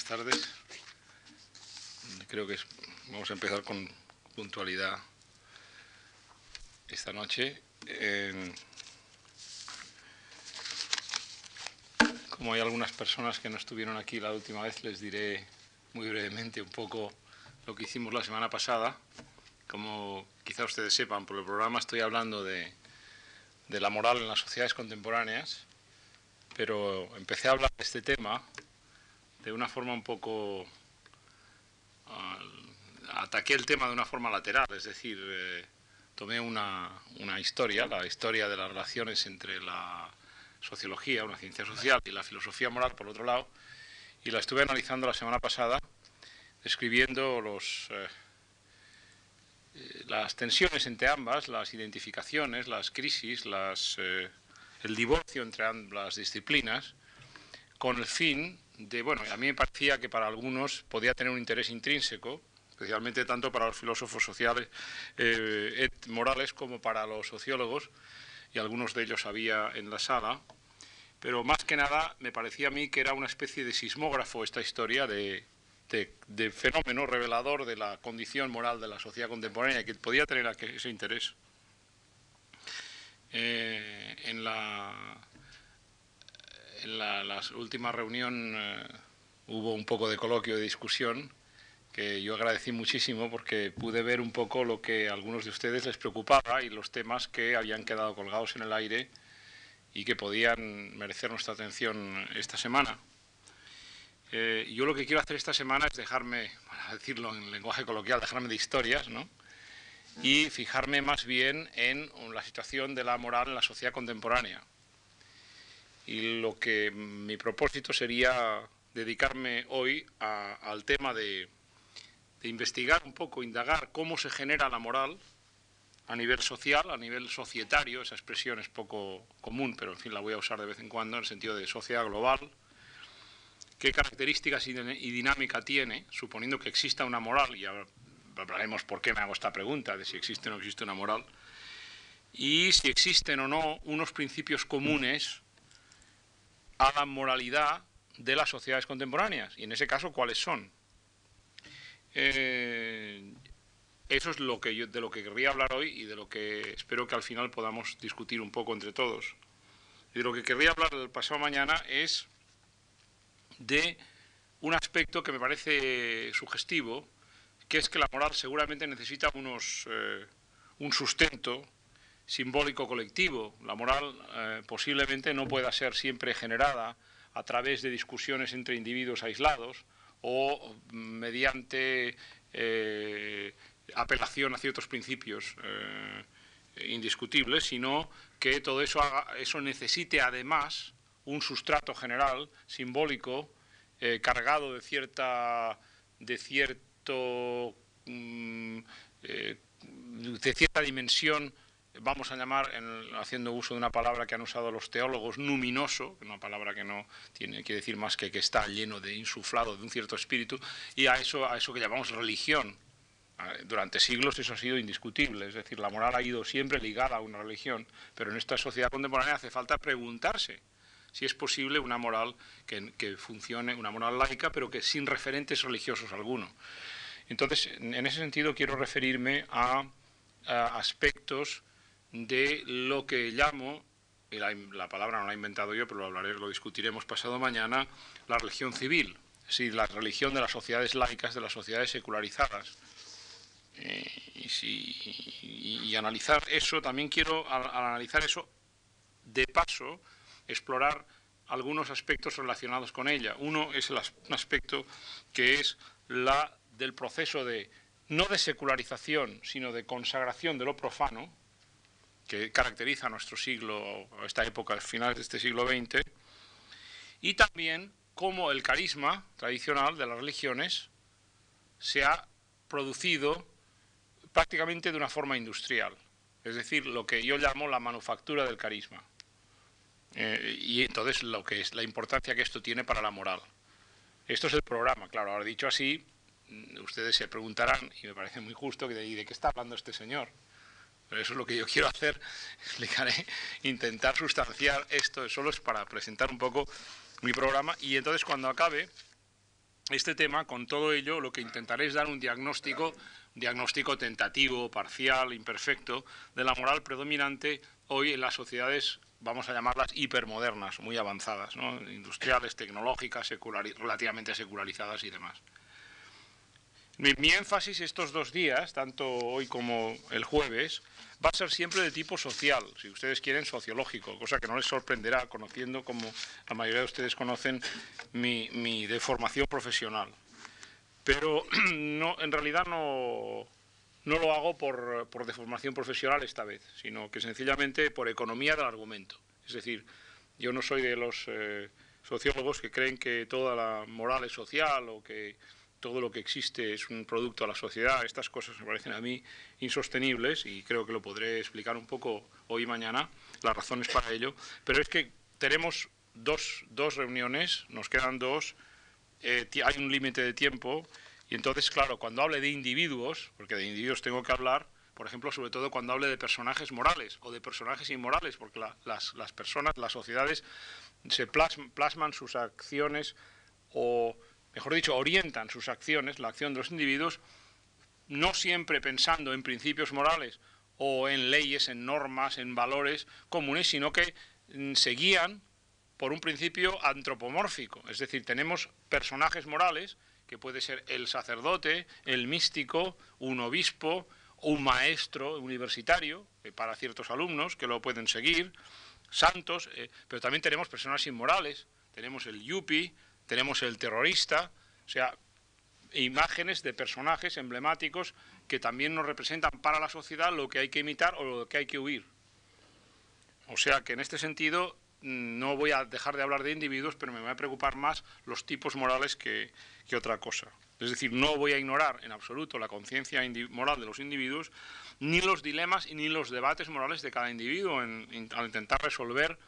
buenas tardes. Creo que vamos a empezar con puntualidad esta noche. como hay algunas personas que no estuvieron aquí la última vez, les diré muy brevemente un poco lo que hicimos la semana pasada. Como quizá ustedes sepan, por el programa estoy hablando de, de la moral en las sociedades contemporáneas, pero empecé a hablar de este tema de una forma un poco... ataqué el tema de una forma lateral, es decir, eh, tomé una, una, historia, la historia de las relaciones entre la sociología, una ciencia social, y la filosofía moral, por otro lado, y la estuve analizando la semana pasada, describiendo los, eh, eh, las tensiones entre ambas, las identificaciones, las crisis, las, el divorcio entre ambas disciplinas, con el fin de, bueno, a mí me parecía que para algunos podía tener un interés intrínseco, especialmente tanto para los filósofos sociales, eh, morales, como para los sociólogos, y algunos de ellos había en la sala, pero más que nada me parecía a mí que era una especie de sismógrafo esta historia de, de, fenómeno revelador de la condición moral de la sociedad contemporánea, que podía tener ese interés. Eh, en la en la, última reunión eh, hubo un poco de coloquio, de discusión, que yo agradecí muchísimo porque pude ver un poco lo que a algunos de ustedes les preocupaba y los temas que habían quedado colgados en el aire y que podían merecer nuestra atención esta semana. Eh, yo lo que quiero hacer esta semana es dejarme, para decirlo en lenguaje coloquial, dejarme de historias, ¿no? Y fijarme más bien en la situación de la moral en la sociedad contemporánea y lo que mi propósito sería dedicarme hoy al tema de, investigar un poco, indagar cómo se genera la moral a nivel social, a nivel societario, esa expresión es poco común, pero en fin la voy a usar de vez en cuando en el sentido de sociedad global, qué características y dinámica tiene, suponiendo que exista una moral, y hablaremos por qué me hago esta pregunta, de si existe o no existe una moral, y si existen o no unos principios comunes a la moralidad de las sociedades contemporáneas y en ese caso cuáles son. Eh, eso es lo que yo, de lo que querría hablar hoy y de lo que espero que al final podamos discutir un poco entre todos. De lo que querría hablar el pasado mañana es de un aspecto que me parece sugestivo, que es que la moral seguramente necesita unos, eh, un sustento simbólico colectivo. La moral eh, posiblemente no pueda ser siempre generada a través de discusiones entre individuos aislados o mediante eh, apelación a ciertos principios eh, indiscutibles, sino que todo eso, eso necesite además un sustrato general, simbólico, cargado de cierta, de cierto, mm, de cierta dimensión vamos a llamar, haciendo uso de una palabra que han usado los teólogos, numinoso, una palabra que no tiene que decir más que que está lleno de insuflado de un cierto espíritu, y a eso, a eso que llamamos religión. Durante siglos eso ha sido indiscutible, es decir, la moral ha ido siempre ligada a una religión, pero en esta sociedad contemporánea hace falta preguntarse si es posible una moral que, que funcione, una moral laica, pero que sin referentes religiosos alguno. Entonces, en ese sentido quiero referirme a aspectos de lo que llamo, la, palabra no la he inventado yo, pero lo hablaré, lo discutiremos pasado mañana, la religión civil, es la religión de las sociedades laicas, de las sociedades secularizadas. Eh, y, analizar eso, también quiero, al, analizar eso, de paso, explorar algunos aspectos relacionados con ella. Uno es el un aspecto que es la del proceso de, no de secularización, sino de consagración de lo profano, que caracteriza nuestro siglo, esta época, finales de este siglo XX, y también cómo el carisma tradicional de las religiones se ha producido prácticamente de una forma industrial, es decir, lo que yo llamo la manufactura del carisma. Eh, y entonces lo que es la importancia que esto tiene para la moral. Esto es el programa, claro, ahora dicho así, ustedes se preguntarán, y me parece muy justo, de qué está hablando este señor? Pero eso es lo que yo quiero hacer, explicaré, intentar sustanciar esto, solo es para presentar un poco mi programa. Y entonces cuando acabe este tema, con todo ello, lo que intentaré es dar un diagnóstico, diagnóstico tentativo, parcial, imperfecto, de la moral predominante hoy en las sociedades, vamos a llamarlas hipermodernas, muy avanzadas, industriales, tecnológicas, relativamente secularizadas y demás. Mi, énfasis estos dos días, tanto hoy como el jueves, va a ser siempre de tipo social, si ustedes quieren sociológico, cosa que no les sorprenderá conociendo, como la mayoría de ustedes conocen, mi, mi deformación profesional. Pero no, en realidad no, no lo hago por, por, deformación profesional esta vez, sino que sencillamente por economía del argumento. Es decir, yo no soy de los eh, sociólogos que creen que toda la moral es social o que todo lo que existe es un producto a la sociedad. Estas cosas me parecen a mí insostenibles y creo que lo podré explicar un poco hoy y mañana, las razones para ello. Pero es que tenemos dos, dos reuniones, nos quedan dos, eh, hay un límite de tiempo y entonces, claro, cuando hable de individuos, porque de individuos tengo que hablar, por ejemplo, sobre todo cuando hable de personajes morales o de personajes inmorales, porque las, las, personas, las sociedades se plasman sus acciones o mejor dicho, orientan sus acciones, la acción de los individuos, no siempre pensando en principios morales o en leyes, en normas, en valores comunes, sino que mm, se guían por un principio antropomórfico. Es decir, tenemos personajes morales, que puede ser el sacerdote, el místico, un obispo, un maestro universitario, eh, para ciertos alumnos que lo pueden seguir, santos, eh, pero también tenemos personas inmorales, tenemos el yupi, tenemos el terrorista, o sea, imágenes de personajes emblemáticos que también nos representan para la sociedad lo que hay que imitar o lo que hay que huir. O sea que en este sentido mm, no voy a dejar de hablar de individuos, pero me va a preocupar más los tipos morales que, otra cosa. Es decir, no voy a ignorar en absoluto la conciencia moral de los individuos, ni los dilemas y ni los debates morales de cada individuo al intentar resolver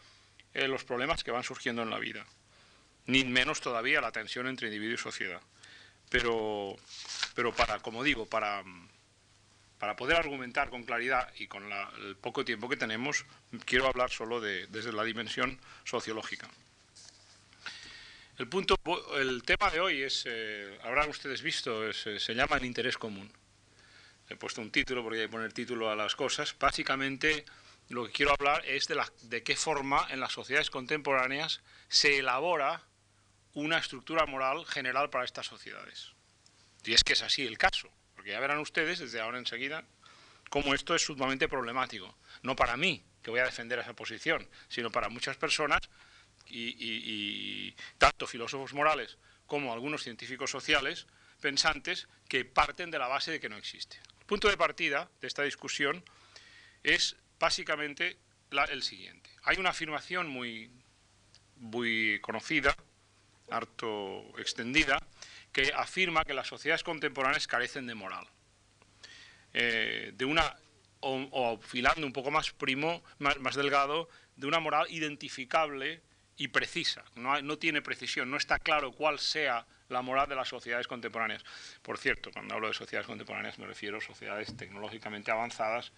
eh, los problemas que van surgiendo en la vida ni menos todavía la tensión entre individuo y sociedad. Pero, pero para, como digo, para, para poder argumentar con claridad y con el poco tiempo que tenemos, quiero hablar solo de, desde la dimensión sociológica. El, punto, el tema de hoy es, eh, habrán ustedes visto, eh, se llama el interés común. He puesto un título porque hay que poner título a las cosas. Básicamente lo que quiero hablar es de, la, de qué forma en las sociedades contemporáneas se elabora una estructura moral general para estas sociedades. Y es que es así el caso, porque ya verán ustedes desde ahora enseguida cómo esto es sumamente problemático. No para mí, que voy a defender esa posición, sino para muchas personas, y, tanto filósofos morales como algunos científicos sociales, pensantes, que parten de la base de que no existe. El punto de partida de esta discusión es básicamente el siguiente. Hay una afirmación muy, muy conocida harto extendida, que afirma que las sociedades contemporáneas carecen de moral. Eh, de una, o, filando un poco más primo, más, delgado, de una moral identificable y precisa. No, no, tiene precisión, no está claro cuál sea la moral de las sociedades contemporáneas. Por cierto, cuando hablo de sociedades contemporáneas me refiero a sociedades tecnológicamente avanzadas,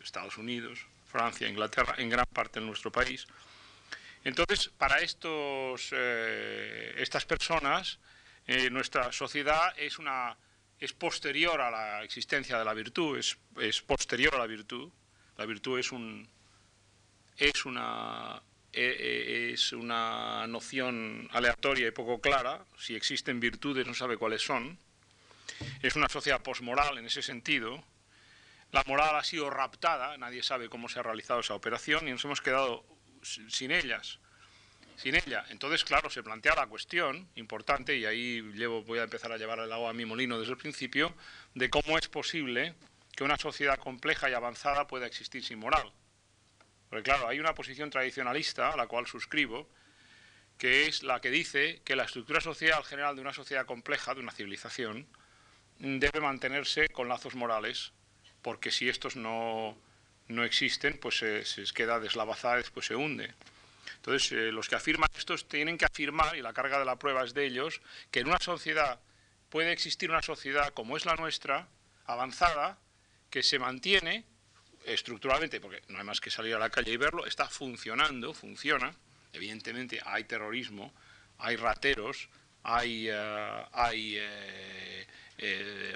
Estados Unidos, Francia, Inglaterra, en gran parte de nuestro país, entonces, para estos, eh, estas personas, eh, nuestra sociedad es, una, es posterior a la existencia de la virtud, es, es posterior a la virtud. La virtud es, un, es, una, e, e, es una noción aleatoria y poco clara. Si existen virtudes, no sabe cuáles son. Es una sociedad posmoral en ese sentido. La moral ha sido raptada, nadie sabe cómo se ha realizado esa operación y nos hemos quedado sin ellas, sin ella. Entonces, claro, se plantea la cuestión importante, y ahí llevo, voy a empezar a llevar el agua a mi molino desde el principio, de cómo es posible que una sociedad compleja y avanzada pueda existir sin moral. Porque claro, hay una posición tradicionalista a la cual suscribo, que es la que dice que la estructura social general de una sociedad compleja, de una civilización, debe mantenerse con lazos morales, porque si estos no, no existen, pues se, queda deslavazada y después se hunde. Entonces, eh, los que afirman esto tienen que afirmar, y la carga de la prueba es de ellos, que en una sociedad puede existir una sociedad como es la nuestra, avanzada, que se mantiene estructuralmente, porque no hay más que salir a la calle y verlo, está funcionando, funciona. Evidentemente hay terrorismo, hay rateros, hay, hay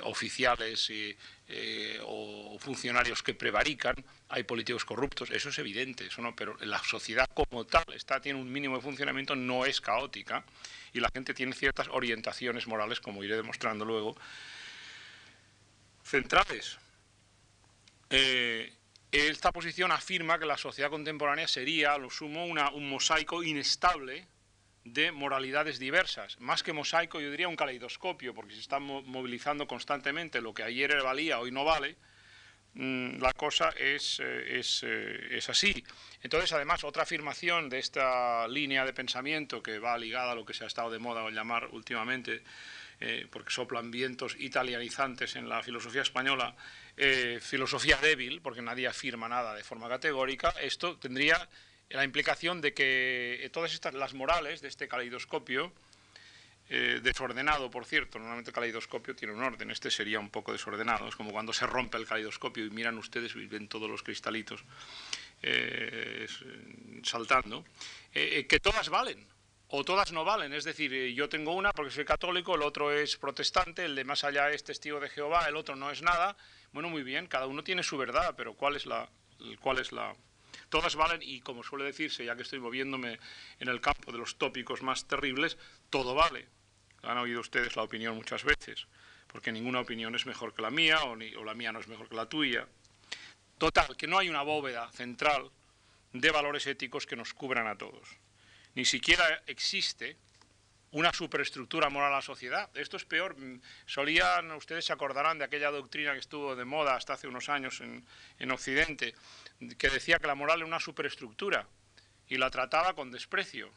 oficiales o funcionarios que prevarican, hay políticos corruptos, eso es evidente, eso no, pero la sociedad como tal está, tiene un mínimo de funcionamiento, no es caótica y la gente tiene ciertas orientaciones morales, como iré demostrando luego, centrales. Eh, esta posición afirma que la sociedad contemporánea sería, a lo sumo, un mosaico inestable de moralidades diversas. Más que mosaico, yo diría un caleidoscopio, porque se está movilizando constantemente lo que ayer valía, hoy no vale, Mm, la cosa es, eh, eh, es, así. Entonces, además, otra afirmación de esta línea de pensamiento que va ligada a lo que se ha estado de moda llamar últimamente, eh, porque soplan vientos italianizantes en la filosofía española, filosofía débil, porque nadie afirma nada de forma categórica, esto tendría la implicación de que todas estas, las morales de este caleidoscopio, eh, desordenado, por cierto. Normalmente el caleidoscopio tiene un orden, este sería un poco desordenado. Es como cuando se rompe el caleidoscopio y miran ustedes y ven todos los cristalitos eh, saltando. Eh, que todas valen o todas no valen. Es decir, yo tengo una porque soy católico, el otro es protestante, el de más allá es testigo de Jehová, el otro no es nada. Bueno, muy bien, cada uno tiene su verdad, pero ¿cuál es la, cuál es la, todas valen y como suele decirse, ya que estoy moviéndome en el campo de los tópicos más terribles, todo vale han oído ustedes la opinión muchas veces, porque ninguna opinión es mejor que la mía o, la mía no es mejor que la tuya. Total, que no hay una bóveda central de valores éticos que nos cubran a todos. Ni siquiera existe una superestructura moral a la sociedad. Esto es peor. Solían, ustedes se acordarán de aquella doctrina que estuvo de moda hasta hace unos años en, en Occidente, que decía que la moral era una superestructura y la trataba con desprecio.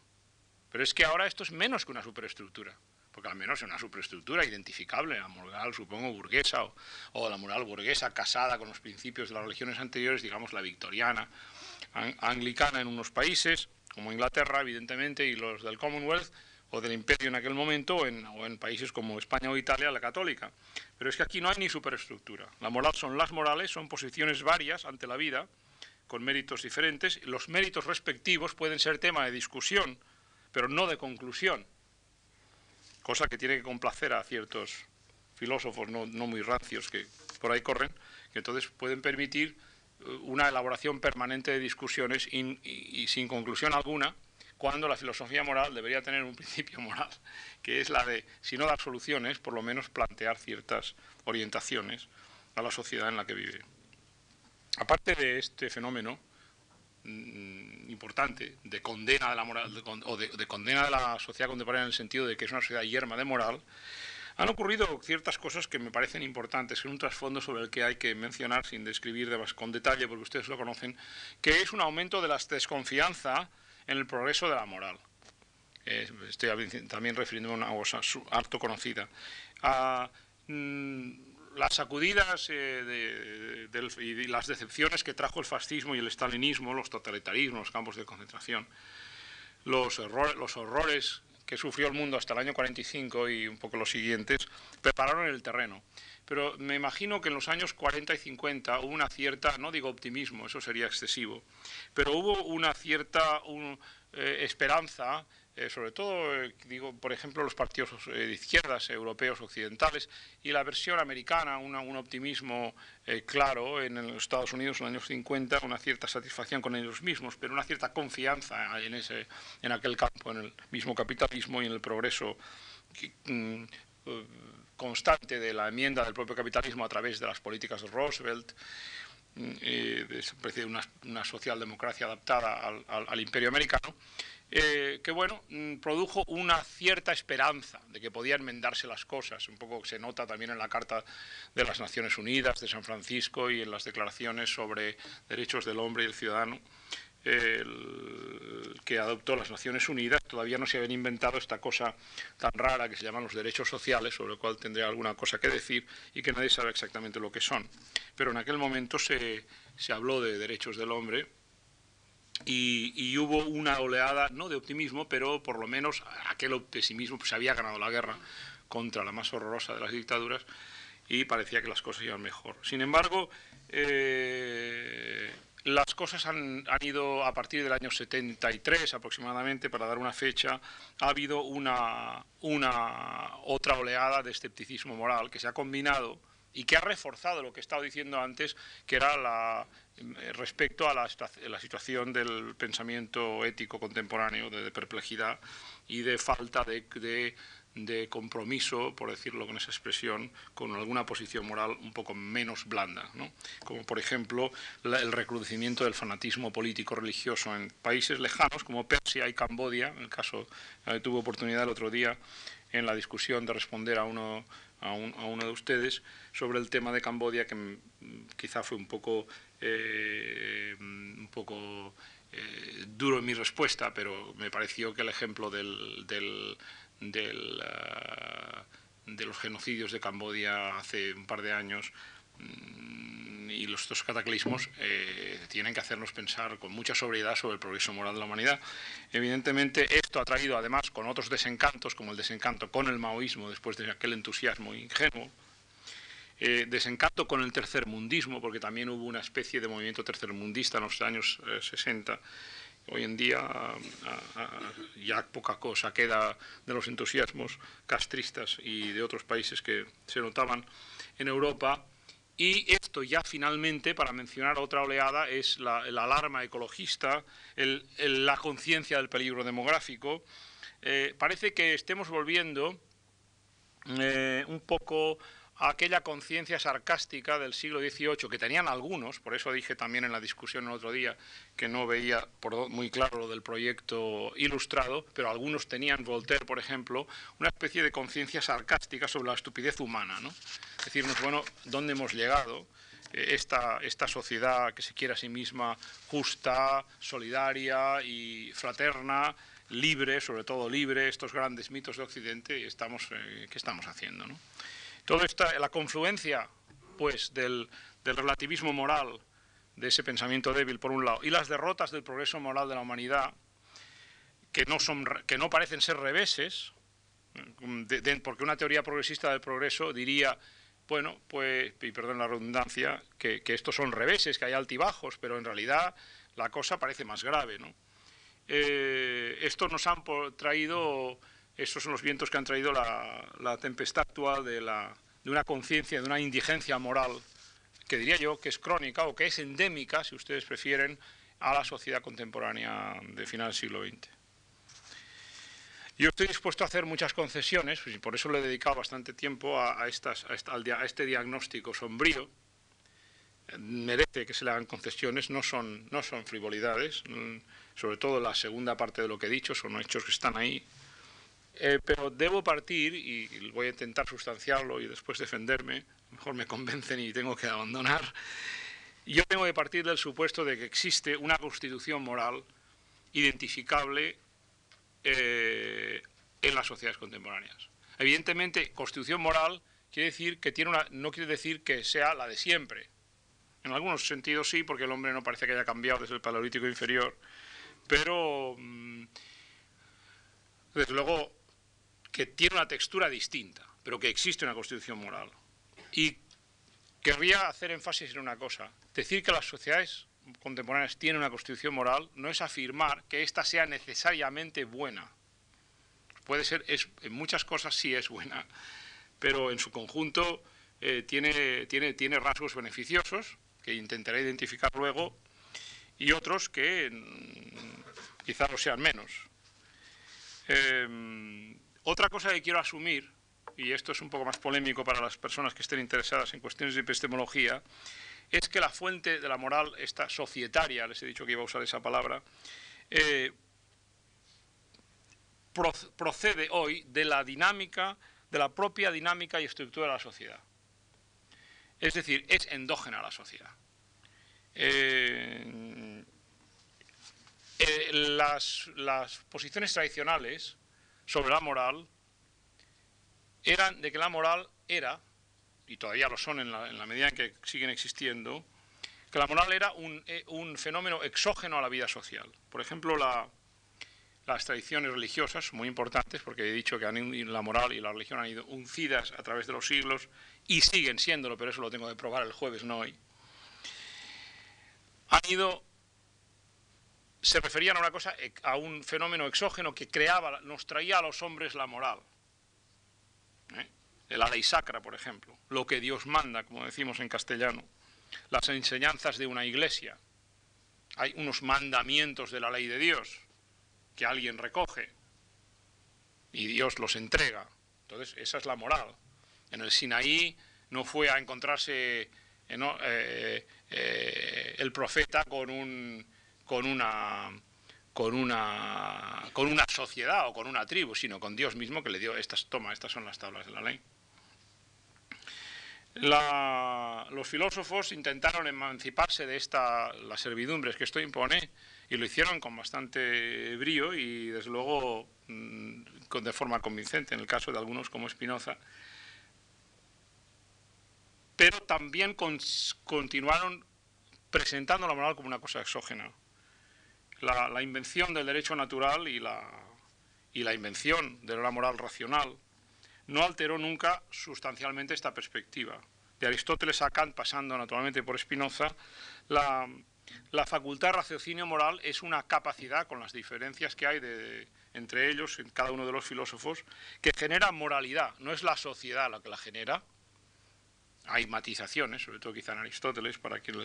Pero es que ahora esto es menos que una superestructura porque al menos es una superestructura identificable, la moral, supongo, burguesa, o, la moral burguesa casada con los principios de las religiones anteriores, digamos la victoriana, anglicana en unos países, como Inglaterra, evidentemente, y los del Commonwealth, o del imperio en aquel momento, o en, países como España o Italia, la católica. Pero es que aquí no hay ni superestructura. La moral son las morales, son posiciones varias ante la vida, con méritos diferentes. Los méritos respectivos pueden ser tema de discusión, pero no de conclusión cosa que tiene que complacer a ciertos filósofos no, muy rancios que por ahí corren, que entonces pueden permitir eh, una elaboración permanente de discusiones y, sin conclusión alguna, cuando la filosofía moral debería tener un principio moral, que es la de, si no dar soluciones, por lo menos plantear ciertas orientaciones a la sociedad en la que vive. Aparte de este fenómeno, Mm, importante de condena de la moral o de, condena de la sociedad contemporánea en el sentido de que es una sociedad yerma de moral, han ocurrido ciertas cosas que me parecen importantes en un trasfondo sobre el que hay que mencionar sin describir de más, con detalle, porque ustedes lo conocen, que es un aumento de la desconfianza en el progreso de la moral. Eh, estoy también refiriéndome a una cosa harto conocida. Ah, mm, las sacudidas eh, y las decepciones que trajo el fascismo y el stalinismo, los totalitarismos, los campos de concentración, los horrores que sufrió el mundo hasta el año 45 y un poco los siguientes, prepararon el terreno. Pero me imagino que en los años 40 y 50 hubo una cierta, no digo optimismo, eso sería excesivo, pero hubo una cierta eh, esperanza eh, sobre todo, eh, digo, por ejemplo, los partidos de izquierdas europeos occidentales y la versión americana, un optimismo claro en los Estados Unidos en los años 50, una cierta satisfacción con ellos mismos, pero una cierta confianza en, ese, en aquel campo, en el mismo capitalismo y en el progreso mm, constante de la enmienda del propio capitalismo a través de las políticas de Roosevelt. Mm, de una, una socialdemocracia adaptada al, al imperio americano, eh, que bueno, mm, produjo una cierta esperanza de que podían enmendarse las cosas. Un poco se nota también en la Carta de las Naciones Unidas de San Francisco y en las declaraciones sobre derechos del hombre y el ciudadano que adoptó las Naciones Unidas. Todavía no se habían inventado esta cosa tan rara que se llaman los derechos sociales, sobre lo cual tendría alguna cosa que decir y que nadie sabe exactamente lo que son. Pero en aquel momento se, se habló de derechos del hombre y, hubo una oleada, no de optimismo, pero por lo menos aquel pesimismo, pues se había ganado la guerra contra la más horrorosa de las dictaduras y parecía que las cosas iban mejor. Sin embargo, eh, las cosas han, ido a partir del año 73 aproximadamente, para dar una fecha, ha habido una, una otra oleada de escepticismo moral que se ha combinado y que ha reforzado lo que he estado diciendo antes, que era la, respecto a la, la situación del pensamiento ético contemporáneo, de, perplejidad y de falta de de compromiso, por decirlo con esa expresión, con alguna posición moral un poco menos blanda, ¿no? como por ejemplo el recrudecimiento del fanatismo político-religioso en países lejanos como Persia y Cambodia, en el caso, eh, tuve oportunidad el otro día en la discusión de responder a uno, a, uno de ustedes sobre el tema de Cambodia, que mm, quizá fue un poco, eh, un poco eh, duro en mi respuesta, pero me pareció que el ejemplo del, eh, de los genocidios de Camboya hace un par de años mm, y los dos cataclismos eh, tienen que hacernos pensar con mucha sobriedad sobre el progreso moral de la humanidad. Evidentemente esto ha traído además con otros desencantos, como el desencanto con el maoísmo después de aquel entusiasmo ingenuo, eh, desencanto con el tercermundismo, porque también hubo una especie de movimiento tercermundista en los años 60, Hoy en día ya poca cosa queda de los entusiasmos castristas y de otros países que se notaban en Europa. Y esto ya finalmente, para mencionar otra oleada, es la, alarma ecologista, la conciencia del peligro demográfico. Eh, parece que estemos volviendo eh, un poco aquella conciencia sarcástica del siglo XVIII que tenían algunos, por eso dije también en la discusión el otro día que no veía muy claro lo del proyecto ilustrado, pero algunos tenían, Voltaire por ejemplo, una especie de conciencia sarcástica sobre la estupidez humana, ¿no? decirnos, bueno, ¿dónde hemos llegado? Eh, esta, esta sociedad que se quiere a sí misma justa, solidaria y fraterna, libre, sobre todo libre, estos grandes mitos de Occidente, estamos, eh, ¿qué estamos haciendo? ¿no? Toda esta, la confluencia pues, del, relativismo moral, de ese pensamiento débil por un lado, y las derrotas del progreso moral de la humanidad, que no, son, que no parecen ser reveses, porque una teoría progresista del progreso diría, bueno, pues, y perdón la redundancia, que, estos son reveses, que hay altibajos, pero en realidad la cosa parece más grave. ¿no? Eh, nos han traído esos son los vientos que han traído la, tempestad actual de, una conciencia, de una indigencia moral, que diría yo que es crónica o que es endémica, si ustedes prefieren, a la sociedad contemporánea de final del siglo XX. Yo estoy dispuesto a hacer muchas concesiones, y por eso le he dedicado bastante tiempo a, este diagnóstico sombrío. Merece que se le hagan concesiones, no son, no son frivolidades, mm, sobre todo la segunda parte de lo que he dicho, son hechos que están ahí, eh, pero debo partir, y voy a intentar sustanciarlo y después defenderme, mejor me convencen y tengo que abandonar, yo tengo que partir del supuesto de que existe una constitución moral identificable eh, en las sociedades contemporáneas. Evidentemente, constitución moral quiere decir que tiene una, no quiere decir que sea la de siempre. En algunos sentidos sí, porque el hombre no parece que haya cambiado desde el paleolítico inferior, pero mm, desde luego que tiene una textura distinta, pero que existe una constitución moral. Y querría hacer énfasis en una cosa. Decir que las sociedades contemporáneas tienen una constitución moral no es afirmar que ésta sea necesariamente buena. Puede ser, es, en muchas cosas sí es buena, pero en su conjunto eh, tiene, tiene, tiene rasgos beneficiosos, que intentaré identificar luego, y otros que mm, quizás lo sean menos. Eh, otra cosa que quiero asumir, y esto es un poco más polémico para las personas que estén interesadas en cuestiones de epistemología, es que la fuente de la moral, esta societaria, les he dicho que iba a usar esa palabra, eh, procede hoy de la dinámica, de la propia dinámica y estructura de la sociedad. Es decir, es endógena a la sociedad. Eh, eh, las posiciones tradicionales sobre la moral eran de que la moral era, y todavía lo son en la, medida en que siguen existiendo, que la moral era eh, un, fenómeno exógeno a la vida social. Por ejemplo, las tradiciones religiosas, muy importantes, porque he dicho que la moral y la religión han ido uncidas a través de los siglos y siguen siéndolo, pero eso lo tengo que probar el jueves, no hoy. han ido, se referían a una cosa, a un fenómeno exógeno que creaba, nos traía a los hombres la moral. ¿eh? La ley sacra, por ejemplo, lo que Dios manda, como decimos en castellano, las enseñanzas de una iglesia. Hay unos mandamientos de la ley de Dios que alguien recoge y Dios los entrega. Entonces, esa es la moral. En el Sinaí no fue a encontrarse eh, eh, el profeta con, un, con, una, con, una, con una sociedad o con una tribu, sino con Dios mismo que le dio estas, toma, estas son las tablas de la ley. los filósofos intentaron emanciparse de esta, las servidumbres que esto impone y lo hicieron con bastante brío y desde luego mm, de forma convincente en el caso de algunos como Spinoza pero también continuaron presentando la moral como una cosa exógena. La, invención del derecho natural y la, invención de la moral racional no alteró nunca sustancialmente esta perspectiva. De Aristóteles a Kant, pasando naturalmente por Spinoza, la, facultad de raciocinio moral es una capacidad, con las diferencias que hay entre ellos, en cada uno de los filósofos, que genera moralidad. No es la sociedad la que la genera, hay matizaciones, sobre todo quizá en Aristóteles, para quien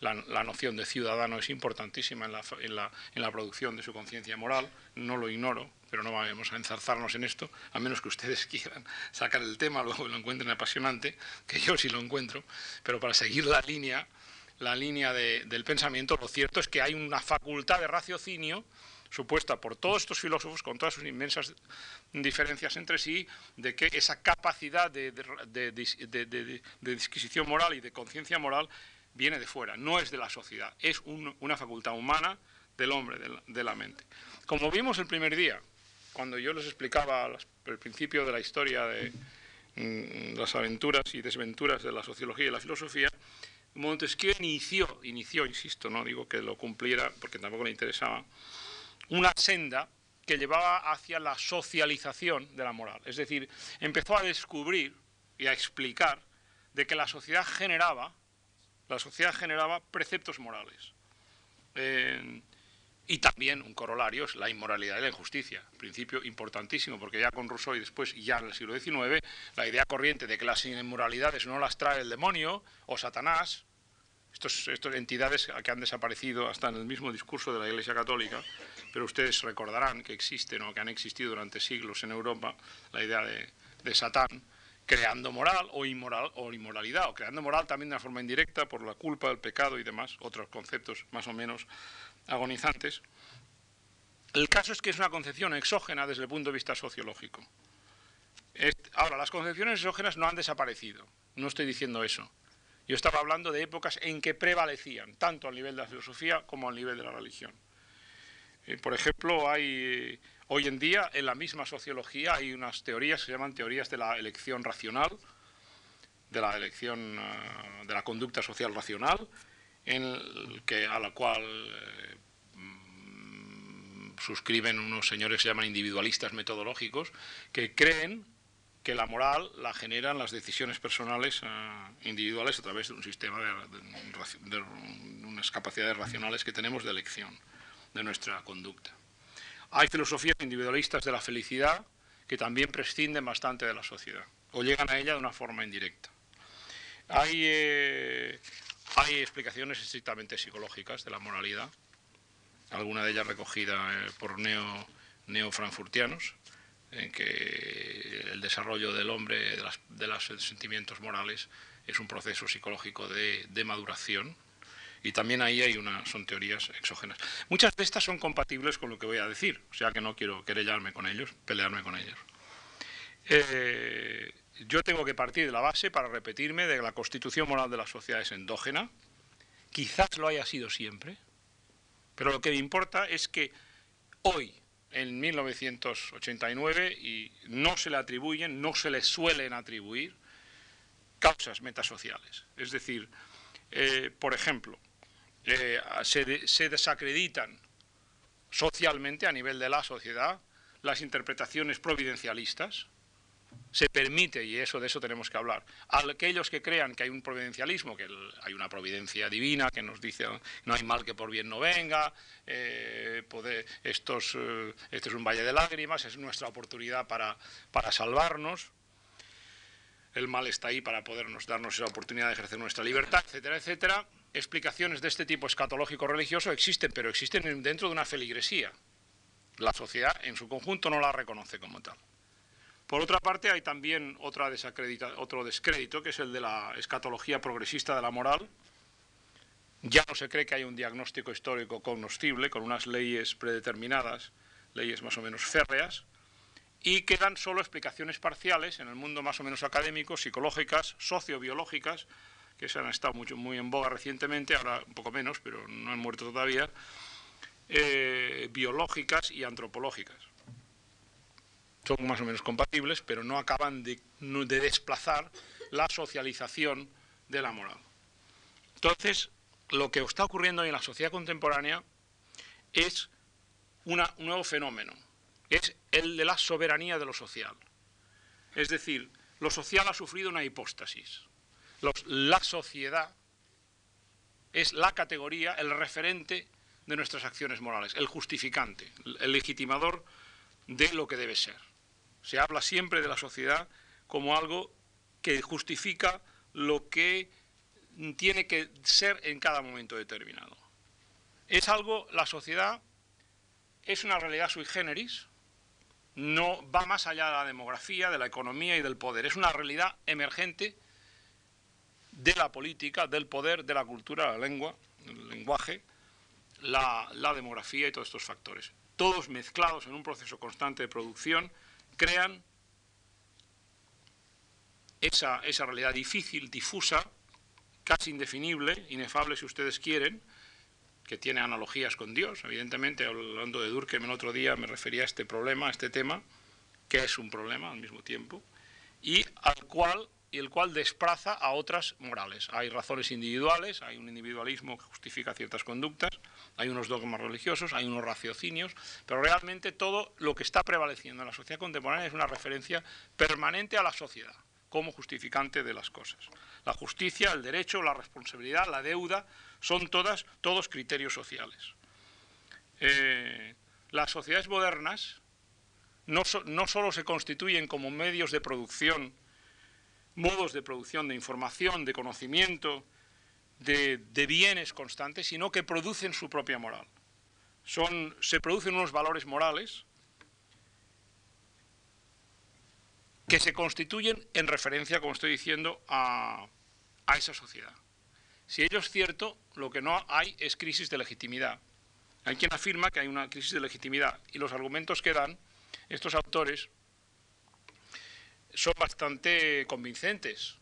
la, la noción de ciudadano es importantísima en la, en la, en la producción de su conciencia moral, no lo ignoro, pero no vamos a enzarzarnos en esto, a menos que ustedes quieran sacar el tema, luego lo encuentren apasionante, que yo sí lo encuentro, pero para seguir la línea, la línea de, del pensamiento, lo cierto es que hay una facultad de raciocinio supuesta por todos estos filósofos, con todas sus inmensas diferencias entre sí, de que esa capacidad de, disquisición moral y de conciencia moral viene de fuera, no es de la sociedad, es una facultad humana del hombre, de la, mente. Como vimos el primer día, cuando yo les explicaba el principio de la historia de mm, las aventuras y desventuras de la sociología y la filosofía, Montesquieu inició, inició, insisto, no digo que lo cumpliera porque tampoco le interesaba, una senda que llevaba hacia la socialización de la moral. Es decir, empezó a descubrir y a explicar de que la sociedad generaba, la sociedad generaba preceptos morales. Eh, y también un corolario es la inmoralidad y la injusticia, principio importantísimo, porque ya con Rousseau y después, ya en el siglo XIX, la idea corriente de que las inmoralidades no las trae el demonio o Satanás, estas entidades que han desaparecido hasta en el mismo discurso de la Iglesia Católica, pero ustedes recordarán que existen o que han existido durante siglos en Europa la idea de, Satán creando moral o, inmoral, o inmoralidad, o creando moral también de una forma indirecta por la culpa, el pecado y demás, otros conceptos más o menos agonizantes. El caso es que es una concepción exógena desde el punto de vista sociológico. Ahora, las concepciones exógenas no han desaparecido, no estoy diciendo eso. Yo estaba hablando de épocas en que prevalecían, tanto al nivel de la filosofía como al nivel de la religión. Eh, por ejemplo, hay hoy en día en la misma sociología hay unas teorías que se llaman teorías de la elección racional, de la elección eh, de la conducta social racional, en que, a la cual eh, mm, suscriben unos señores que se llaman individualistas metodológicos, que creen que la moral la generan las decisiones personales eh, individuales a través de un sistema de, unas capacidades racionales que tenemos de elección de nuestra conducta. Hay filosofías individualistas de la felicidad que también prescinden bastante de la sociedad o llegan a ella de una forma indirecta. Hay, eh, hay explicaciones estrictamente psicológicas de la moralidad, alguna de ellas recogida eh, por neo, neofrankfurtianos, en que el desarrollo del hombre, de, los sentimientos morales, es un proceso psicológico de, maduración. Y también ahí hay una, son teorías exógenas. Muchas de estas son compatibles con lo que voy a decir, o sea que no quiero querellarme con ellos, pelearme con ellos. Eh, yo tengo que partir de la base para repetirme de que la constitución moral de la sociedad es endógena, quizás lo haya sido siempre, pero lo que me importa es que hoy en 1989 y no se le atribuyen, no se le suelen atribuir causas metasociales. Es decir, eh, por ejemplo, eh, se, se desacreditan socialmente a nivel de la sociedad las interpretaciones providencialistas, se permite, y eso de eso tenemos que hablar, a aquellos que crean que hay un providencialismo, que hay una providencia divina que nos dice no hay mal que por bien no venga, eh, estos, eh, este es un valle de lágrimas, es nuestra oportunidad para, para salvarnos, el mal está ahí para podernos darnos esa oportunidad de ejercer nuestra libertad, etcétera, etcétera. Explicaciones de este tipo escatológico religioso existen, pero existen dentro de una feligresía. La sociedad en su conjunto no la reconoce como tal. Por otra parte, hay también otro descrédito, que es el de la escatología progresista de la moral. Ya no se cree que hay un diagnóstico histórico cognoscible, con unas leyes predeterminadas, leyes más o menos férreas, y quedan solo explicaciones parciales en el mundo más o menos académico, psicológicas, sociobiológicas, que se han estado muy, muy en boga recientemente, ahora un poco menos, pero no han muerto todavía, eh, biológicas y antropológicas son más o menos compatibles, pero no acaban de, desplazar la socialización de la moral. Entonces, lo que está ocurriendo hoy en la sociedad contemporánea es un nuevo fenómeno, es el de la soberanía de lo social. Es decir, lo social ha sufrido una hipóstasis. la sociedad es la categoría, el referente de nuestras acciones morales, el justificante, el legitimador de lo que debe ser. Se habla siempre de la sociedad como algo que justifica lo que tiene que ser en cada momento determinado. Es algo, la sociedad es una realidad sui generis, no va más allá de la demografía, de la economía y del poder. Es una realidad emergente de la política, del poder, de la cultura, la lengua, el lenguaje, la, la demografía y todos estos factores. Todos mezclados en un proceso constante de producción crean esa, esa realidad difícil, difusa, casi indefinible, inefable si ustedes quieren, que tiene analogías con Dios. Evidentemente, hablando de Durkheim el otro día me refería a este problema, a este tema, que es un problema al mismo tiempo, y al cual y el cual desplaza a otras morales. Hay razones individuales, hay un individualismo que justifica ciertas conductas, hay unos dogmas religiosos, hay unos raciocinios, pero realmente todo lo que está prevaleciendo en la sociedad contemporánea es una referencia permanente a la sociedad como justificante de las cosas. La justicia, el derecho, la responsabilidad, la deuda, son todas, todos criterios sociales. Eh, las sociedades modernas no, no solo se constituyen como medios de producción modos de producción de información, de conocimiento, de, bienes constantes, sino que producen su propia moral. Son, se producen unos valores morales que se constituyen en referencia, como estoy diciendo, a, a esa sociedad. Si ello es cierto, lo que no hay es crisis de legitimidad. Hay quien afirma que hay una crisis de legitimidad y los argumentos que dan estos autores son bastante convincentes,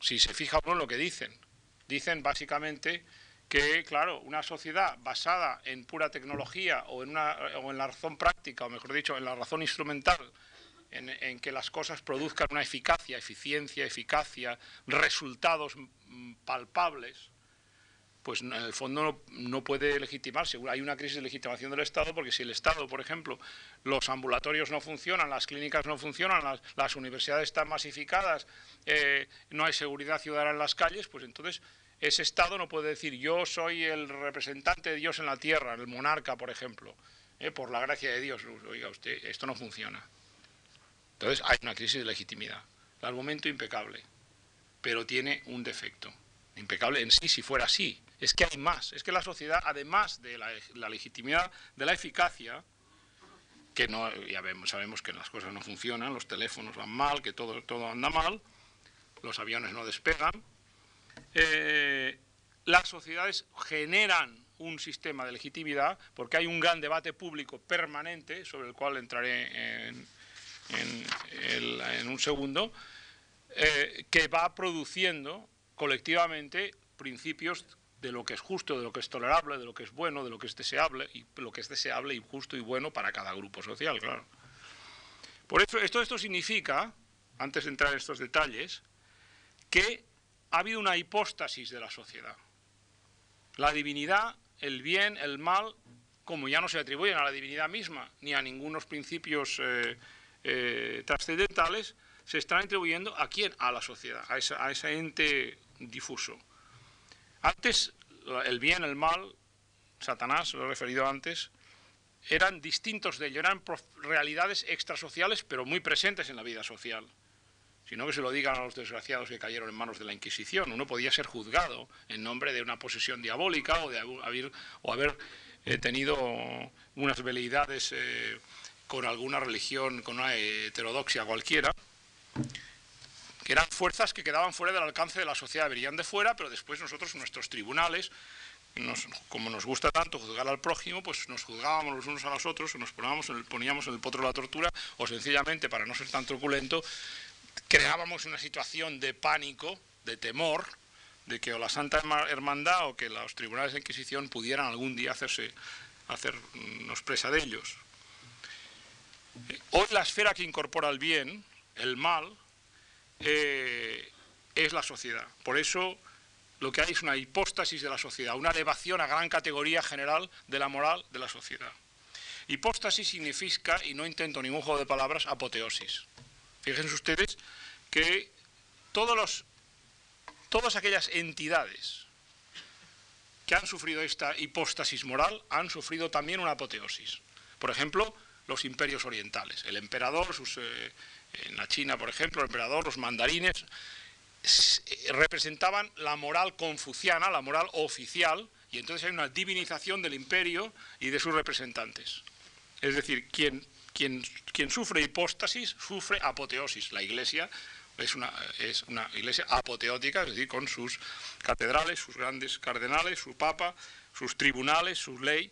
si se fija uno en lo que dicen. Dicen básicamente que, claro, una sociedad basada en pura tecnología o en, una, o en la razón práctica, o mejor dicho, en la razón instrumental, en, que las cosas produzcan una eficacia, eficiencia, eficacia, resultados palpables, pues en el fondo no, puede legitimarse. Hay una crisis de legitimación del Estado porque si el Estado, por ejemplo, los ambulatorios no funcionan, las clínicas no funcionan, las, universidades están masificadas, eh, no hay seguridad ciudadana en las calles, pues entonces ese Estado no puede decir yo soy el representante de Dios en la tierra, el monarca, por ejemplo, eh, por la gracia de Dios. Oiga usted, esto no funciona. Entonces hay una crisis de legitimidad. El argumento impecable, pero tiene un defecto. Impecable en sí si fuera así, es que hay más, es que la sociedad, además de la, legitimidad, de la eficacia, que no, ya sabemos que las cosas no funcionan, los teléfonos van mal, que todo, todo anda mal, los aviones no despegan, eh, las sociedades generan un sistema de legitimidad porque hay un gran debate público permanente, sobre el cual entraré en, un segundo, eh, que va produciendo colectivamente principios de lo que es justo, de lo que es tolerable, de lo que es bueno, de lo que es deseable, y lo que es deseable y justo y bueno para cada grupo social, claro. Por eso, esto, esto significa, antes de entrar en estos detalles, que ha habido una hipóstasis de la sociedad. La divinidad, el bien, el mal, como ya no se atribuyen a la divinidad misma, ni a ningunos principios eh, eh, trascendentales, se están atribuyendo a quién? A la sociedad, a, a ese ente difuso. Antes, el bien, el mal, Satanás, lo he referido antes, eran distintos de ello, eran realidades extrasociales, pero muy presentes en la vida social. Sino que se lo digan a los desgraciados que cayeron en manos de la Inquisición. Uno podía ser juzgado en nombre de una posesión diabólica o de haber, eh, tenido unas veleidades eh, con alguna religión, con una heterodoxia cualquiera, que eran fuerzas que quedaban fuera del alcance de la sociedad, verían de fuera, pero después nosotros, nuestros tribunales, como nos gusta tanto juzgar al prójimo, pues nos juzgábamos los unos a los otros, o nos poníamos en el, poníamos en el potro de la tortura, o sencillamente, para no ser tan truculento, creábamos una situación de pánico, de temor, de que o la Santa Hermandad o que los tribunales de Inquisición pudieran algún día hacerse, hacernos presa de ellos. Hoy la esfera que incorpora el bien, el mal, eh, es la sociedad. Por eso lo que hay es una hipóstasis de la sociedad, una elevación a gran categoría general de la moral de la sociedad. Hipóstasis significa, y no intento ningún juego de palabras, apoteosis. Fíjense ustedes que todos los, todas aquellas entidades que han sufrido esta hipóstasis moral han sufrido también una apoteosis. Por ejemplo, los imperios orientales. El emperador, eh, en la China, por ejemplo, el emperador, los mandarines, eh, representaban la moral confuciana, la moral oficial, y entonces hay una divinización del imperio y de sus representantes. Es decir, quien, quien, sufre hipóstasis sufre apoteosis. La iglesia es una, es una iglesia apoteótica, es decir, con sus catedrales, sus grandes cardenales, su papa, sus tribunales, su ley.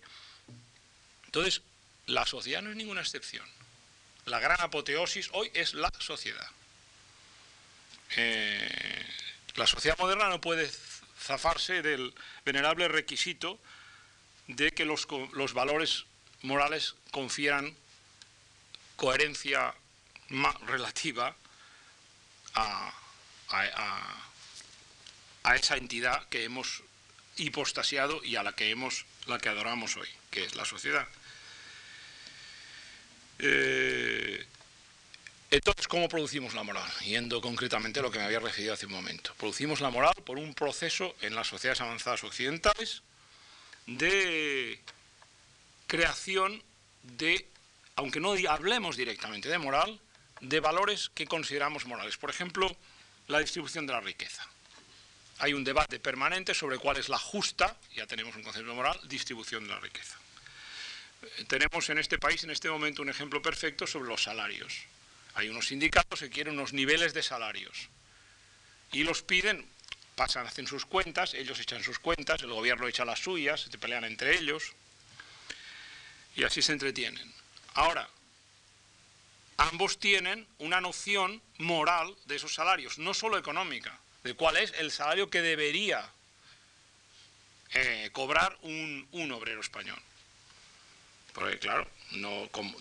Entonces, la sociedad no es ninguna excepción. La gran apoteosis hoy es la sociedad. Eh, la sociedad moderna no puede zafarse del venerable requisito de que los, valores morales confieran coherencia relativa a, esa entidad que hemos hipostasiado y a la que hemos la que adoramos hoy, que es la sociedad. Eh, entonces, ¿cómo producimos la moral? Yendo concretamente a lo que me había referido hace un momento. Producimos la moral por un proceso en las sociedades avanzadas occidentales de creación de, aunque no hablemos directamente de moral, de valores que consideramos morales. Por ejemplo, la distribución de la riqueza. Hay un debate permanente sobre cuál es la justa, ya tenemos un concepto moral, distribución de la riqueza. Eh, tenemos en este país en este momento un ejemplo perfecto sobre los salarios. Hay unos sindicatos que quieren unos niveles de salarios y los piden, pasan, hacen sus cuentas, ellos echan sus cuentas, el gobierno echa las suyas, se pelean entre ellos y así se entretienen. Ahora, ambos tienen una noción moral de esos salarios, no solo económica, de cuál es el salario que debería eh, cobrar un, obrero español. Porque claro,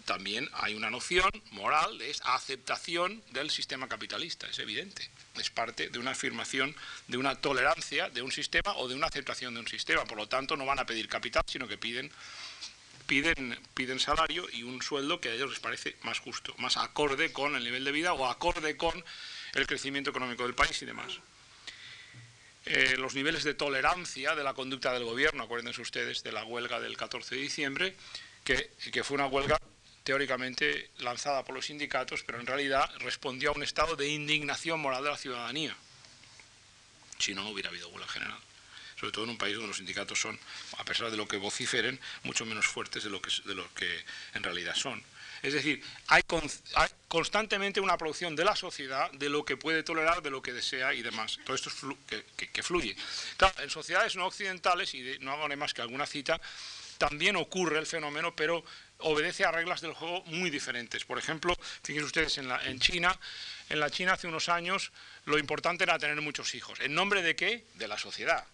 también hay una noción moral de aceptación del sistema capitalista, es evidente. Es parte de una afirmación de una tolerancia de un sistema o de una aceptación de un sistema. Por lo tanto, no van a pedir capital, sino que piden, piden, salario y un sueldo que a ellos les parece más justo, más acorde con el nivel de vida o acorde con el crecimiento económico del país y demás. Eh, los niveles de tolerancia de la conducta del gobierno, acuérdense ustedes de la huelga del 14 de diciembre, que, fue una huelga teóricamente lanzada por los sindicatos, pero en realidad respondió a un estado de indignación moral de la ciudadanía. Si no, no hubiera habido huelga general. Sobre todo en un país donde los sindicatos son, a pesar de lo que vociferen, mucho menos fuertes de lo que, de en realidad son. Es decir, hay, constantemente una producción de la sociedad de lo que puede tolerar, de lo que desea y demás. Todo esto es que, fluye. en sociedades no occidentales, y no hago más que alguna cita, también ocurre el fenómeno, pero obedece a reglas del juego muy diferentes. Por ejemplo, fíjense ustedes en, en China, en la China hace unos años lo importante era tener muchos hijos. ¿En nombre de qué? De la sociedad.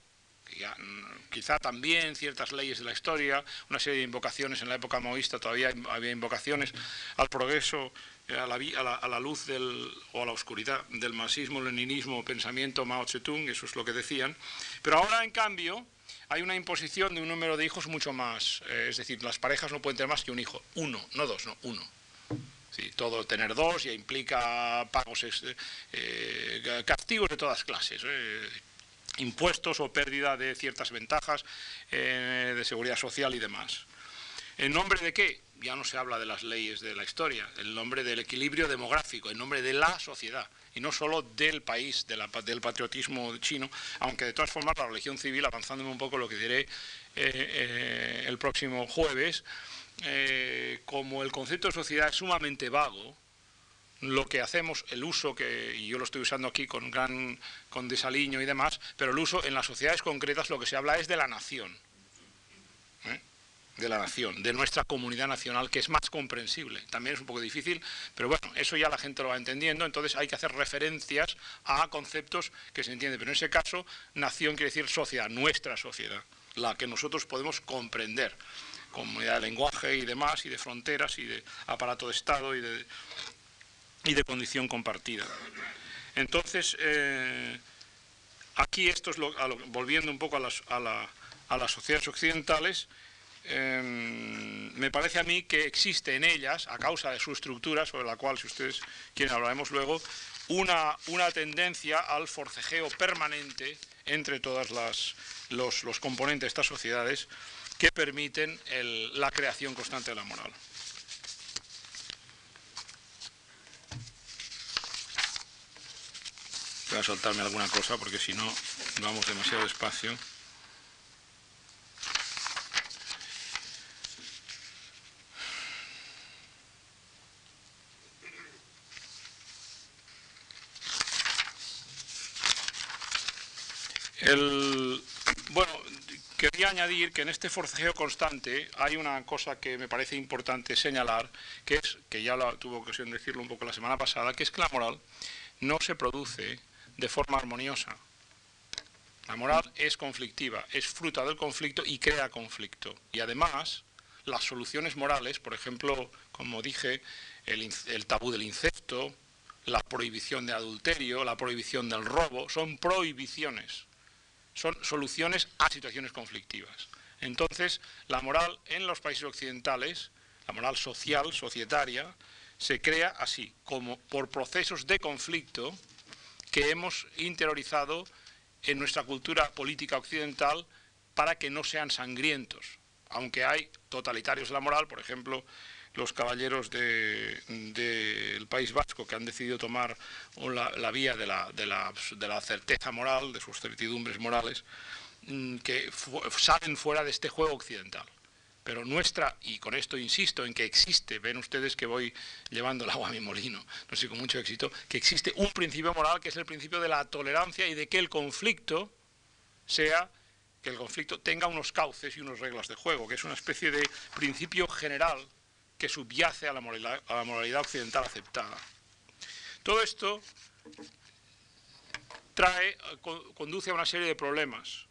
Mm, quizá también ciertas leyes de la historia, una serie de invocaciones en la época maoísta, todavía había invocaciones al progreso, eh, a la, a la, luz del, o a la oscuridad del marxismo, leninismo, pensamiento Mao Zedong, eso es lo que decían. Pero ahora, en cambio, hay una imposición de un número de hijos mucho más, eh, es decir, las parejas no pueden tener más que un hijo, uno, no dos, no, uno. todo tener dos ya implica pagos, eh, castigos de todas clases, impuestos o pérdida de ciertas ventajas eh, de seguridad social y demás. ¿En nombre de qué? Ya no se habla de las leyes de la historia, en nombre del equilibrio demográfico, en nombre de la sociedad, y no solo del país, del patriotismo chino, aunque de todas formas la religión civil, avanzándome un poco lo que diré el próximo jueves, eh, como el concepto de sociedad es sumamente vago, lo que hacemos, el uso que, y yo lo estoy usando aquí con gran con desaliño y demás, pero el uso en las sociedades concretas lo que se habla es de la nación, ¿eh? de la nación, de nuestra comunidad nacional, que es más comprensible. También es un poco difícil, pero bueno, eso ya la gente lo va entendiendo, entonces hay que hacer referencias a conceptos que se entienden, pero en ese caso, nación quiere decir sociedad, nuestra sociedad, la que nosotros podemos comprender comunidad de lenguaje y demás, y de fronteras, y de aparato de Estado, y de, y de condición compartida. Entonces, eh, aquí esto es lo, volviendo un poco a las, a, la, a las sociedades occidentales, em, me parece a mí que existe en ellas, a causa de su estructura, sobre la cual, si ustedes quieren, hablaremos luego, una, una tendencia al forcejeo permanente entre todos los, los componentes de estas sociedades, que permiten la creación constante de la moral. Voy a soltarme alguna cosa porque si no vamos demasiado despacio. El, bueno, Quería añadir que en este forcejeo constante hay una cosa que me parece importante señalar, que es, que ya la, tuve ocasión de decirlo un poco la semana pasada, que es que la moral no se produce de forma armoniosa. La moral es conflictiva, es fruta del conflicto y crea conflicto. Y además, las soluciones morales, por ejemplo, como dije, el, el tabú del incesto, la prohibición de adulterio, la prohibición del robo, son prohibiciones son soluciones a situaciones conflictivas. Entonces, la moral en los países occidentales, la moral social, societaria, se crea así, como por procesos de conflicto que hemos interiorizado en nuestra cultura política occidental para que no sean sangrientos. Aunque hay totalitarios de la moral, por ejemplo, los caballeros del País Vasco que han decidido tomar la, vía de la, certeza moral, de sus certidumbres morales, mm, que salen fuera de este juego occidental. Pero nuestra, y con esto insisto en que existe, ven ustedes que voy llevando el agua a mi molino, no sé con mucho éxito, que existe un principio moral que es el principio de la tolerancia y de que el conflicto sea que el conflicto tenga unos cauces y unas reglas de juego, que es una especie de principio general que subyace a la, moralidad, occidental aceptada. Todo esto trae, conduce a una serie de problemas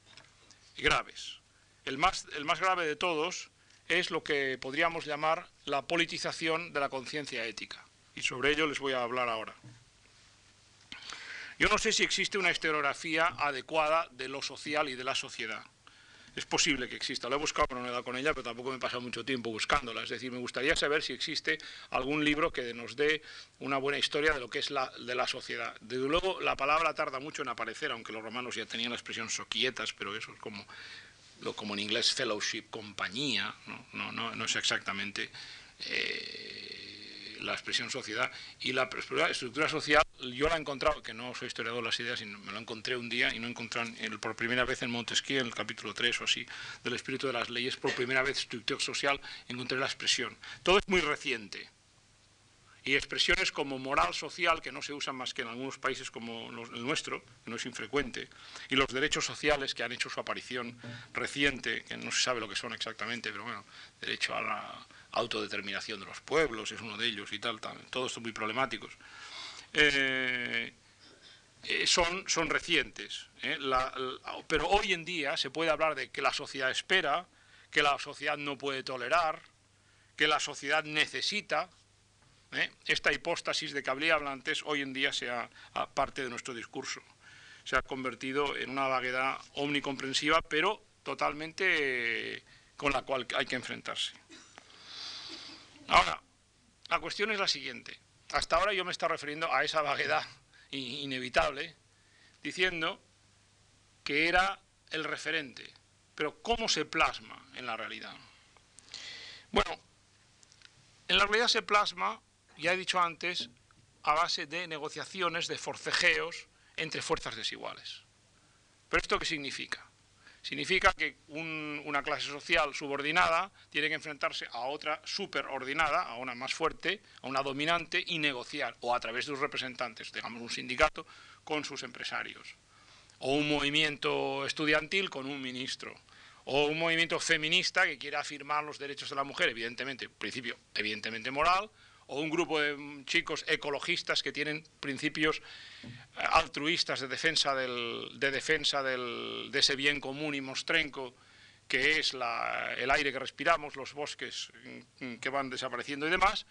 graves. El más, el más grave de todos es lo que podríamos llamar la politización de la conciencia ética. Y sobre ello les voy a hablar ahora. Yo no sé si existe una historiografía adecuada de lo social y de la sociedad es posible que exista. Lo he buscado, pero no he dado con ella, pero tampoco me he pasado mucho tiempo buscándola. Es decir, me gustaría saber si existe algún libro que nos dé una buena historia de lo que es la, de la sociedad. Desde luego, la palabra tarda mucho en aparecer, aunque los romanos ya tenían la expresión soquietas, pero eso es como, lo, como en inglés fellowship, compañía, no, no, no, es exactamente... Eh, la expresión sociedad y la estructura social, yo la he encontrado, que no soy historiador de las ideas, sino me lo encontré un día y no encontré por primera vez en Montesquieu, en el capítulo 3 o así, del espíritu de las leyes, por primera vez estructura social, encontré la expresión. Todo es muy reciente. Y expresiones como moral social, que no se usan más que en algunos países como el nuestro, que no es infrecuente, y los derechos sociales que han hecho su aparición reciente, que no se sabe lo que son exactamente, pero bueno, derecho a la, autodeterminación de los pueblos, es uno de ellos y tal, tal todos son muy problemáticos. Eh, eh, son, son recientes, ¿eh? pero hoy en día se puede hablar de que la sociedad espera, que la sociedad no puede tolerar, que la sociedad necesita. Esta hipóstasis de que hablé antes hoy en día sea parte de nuestro discurso. Se ha convertido en una vaguedad omnicomprensiva, pero totalmente con la cual hay que enfrentarse. Ahora, la cuestión es la siguiente. Hasta ahora yo me estaba refiriendo a esa vaguedad inevitable, diciendo que era el referente, pero ¿cómo se plasma en la realidad? Bueno, en la realidad se plasma, ya he dicho antes, a base de negociaciones, de forcejeos entre fuerzas desiguales. ¿Pero esto qué significa? Significa que una clase social subordinada tiene que enfrentarse a otra superordinada, a una más fuerte, a una dominante y negociar, o a través de sus representantes, digamos un sindicato, con sus empresarios. O un movimiento estudiantil con un ministro. O un movimiento feminista que quiere afirmar los derechos de la mujer, evidentemente, principio evidentemente moral, o un grupo de chicos ecologistas que tienen principios eh, altruistas de defensa, del, de, defensa del, de ese bien común y mostrenco que es el aire que respiramos, los bosques mm, que van desapareciendo y demás,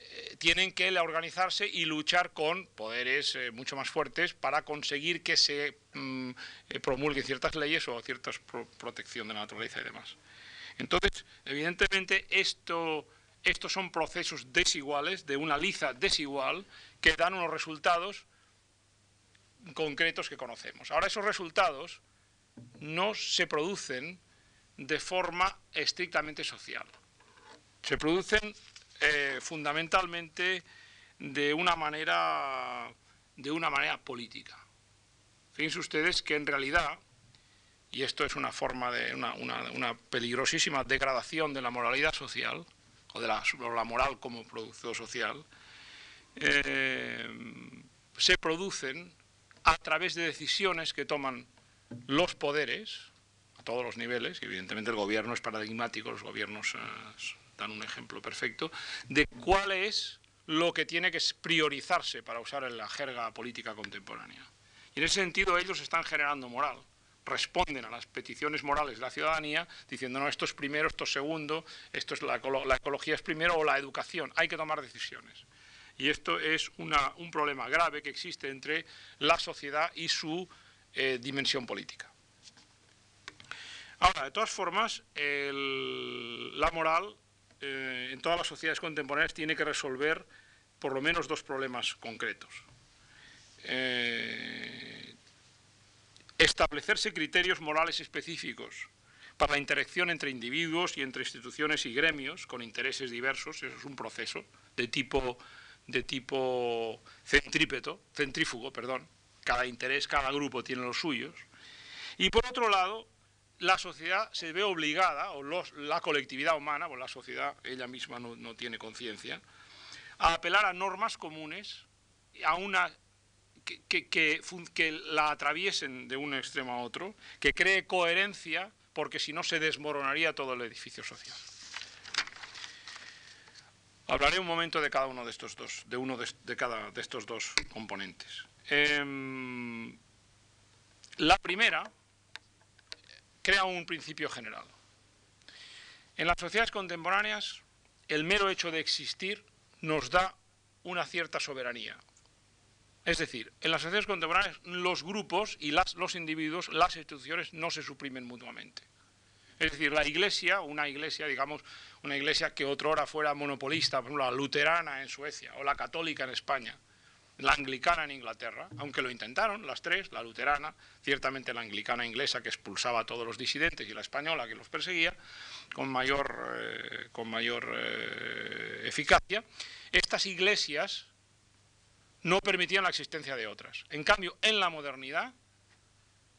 eh, tienen que organizarse y luchar con poderes eh, mucho más fuertes para conseguir que se mm, promulguen ciertas leyes o cierta protección de la naturaleza y demás. Entonces, evidentemente, esto estos son procesos desiguales, de una liza desigual, que dan unos resultados concretos que conocemos. Ahora, esos resultados no se producen de forma estrictamente social. Se producen eh, fundamentalmente de una manera de una manera política. Fíjense ustedes que en realidad, y esto es una forma de una, una peligrosísima degradación de la moralidad social, o de la, moral como producto social, eh, se producen a través de decisiones que toman los poderes, a todos los niveles, y evidentemente el gobierno es paradigmático, los gobiernos eh, dan un ejemplo perfecto, de cuál es lo que tiene que priorizarse para usar en la jerga política contemporánea. Y en ese sentido ellos están generando moral responden a las peticiones morales de la ciudadanía diciendo, no, esto es primero, esto es segundo, esto es la, ecología es primero o la educación. Hay que tomar decisiones. Y esto es un problema grave que existe entre la sociedad y su eh, dimensión política. Ahora, de todas formas, la moral eh, en todas las sociedades contemporáneas tiene que resolver por lo menos dos problemas concretos. Eh, establecerse criterios morales específicos para la interacción entre individuos y entre instituciones y gremios con intereses diversos, eso es un proceso de tipo, de tipo centrípeto, centrífugo, perdón, cada interés, cada grupo tiene los suyos, y por otro lado, la sociedad se ve obligada, o la colectividad humana, o la sociedad ella misma no, no tiene conciencia, a apelar a normas comunes, a una que, la atraviesen de un extremo a otro, que cree coherencia, porque si no se desmoronaría todo el edificio social. Hablaré un momento de cada uno de estos dos, de uno de, cada de estos dos componentes. Em, la primera crea un principio general. En las sociedades contemporáneas, el mero hecho de existir nos da una cierta soberanía, es decir, en las sociedades contemporáneas los grupos y los individuos, las instituciones no se suprimen mutuamente. Es decir, la iglesia, una iglesia, digamos, una iglesia que otrora fuera monopolista, por ejemplo, la luterana en Suecia o la católica en España, la anglicana en Inglaterra, aunque lo intentaron, las tres, la luterana, ciertamente la anglicana inglesa que expulsaba a todos los disidentes y la española que los perseguía con mayor, eh, con mayor eh, eficacia, estas iglesias no permitían la existencia de otras. En cambio, en la modernidad,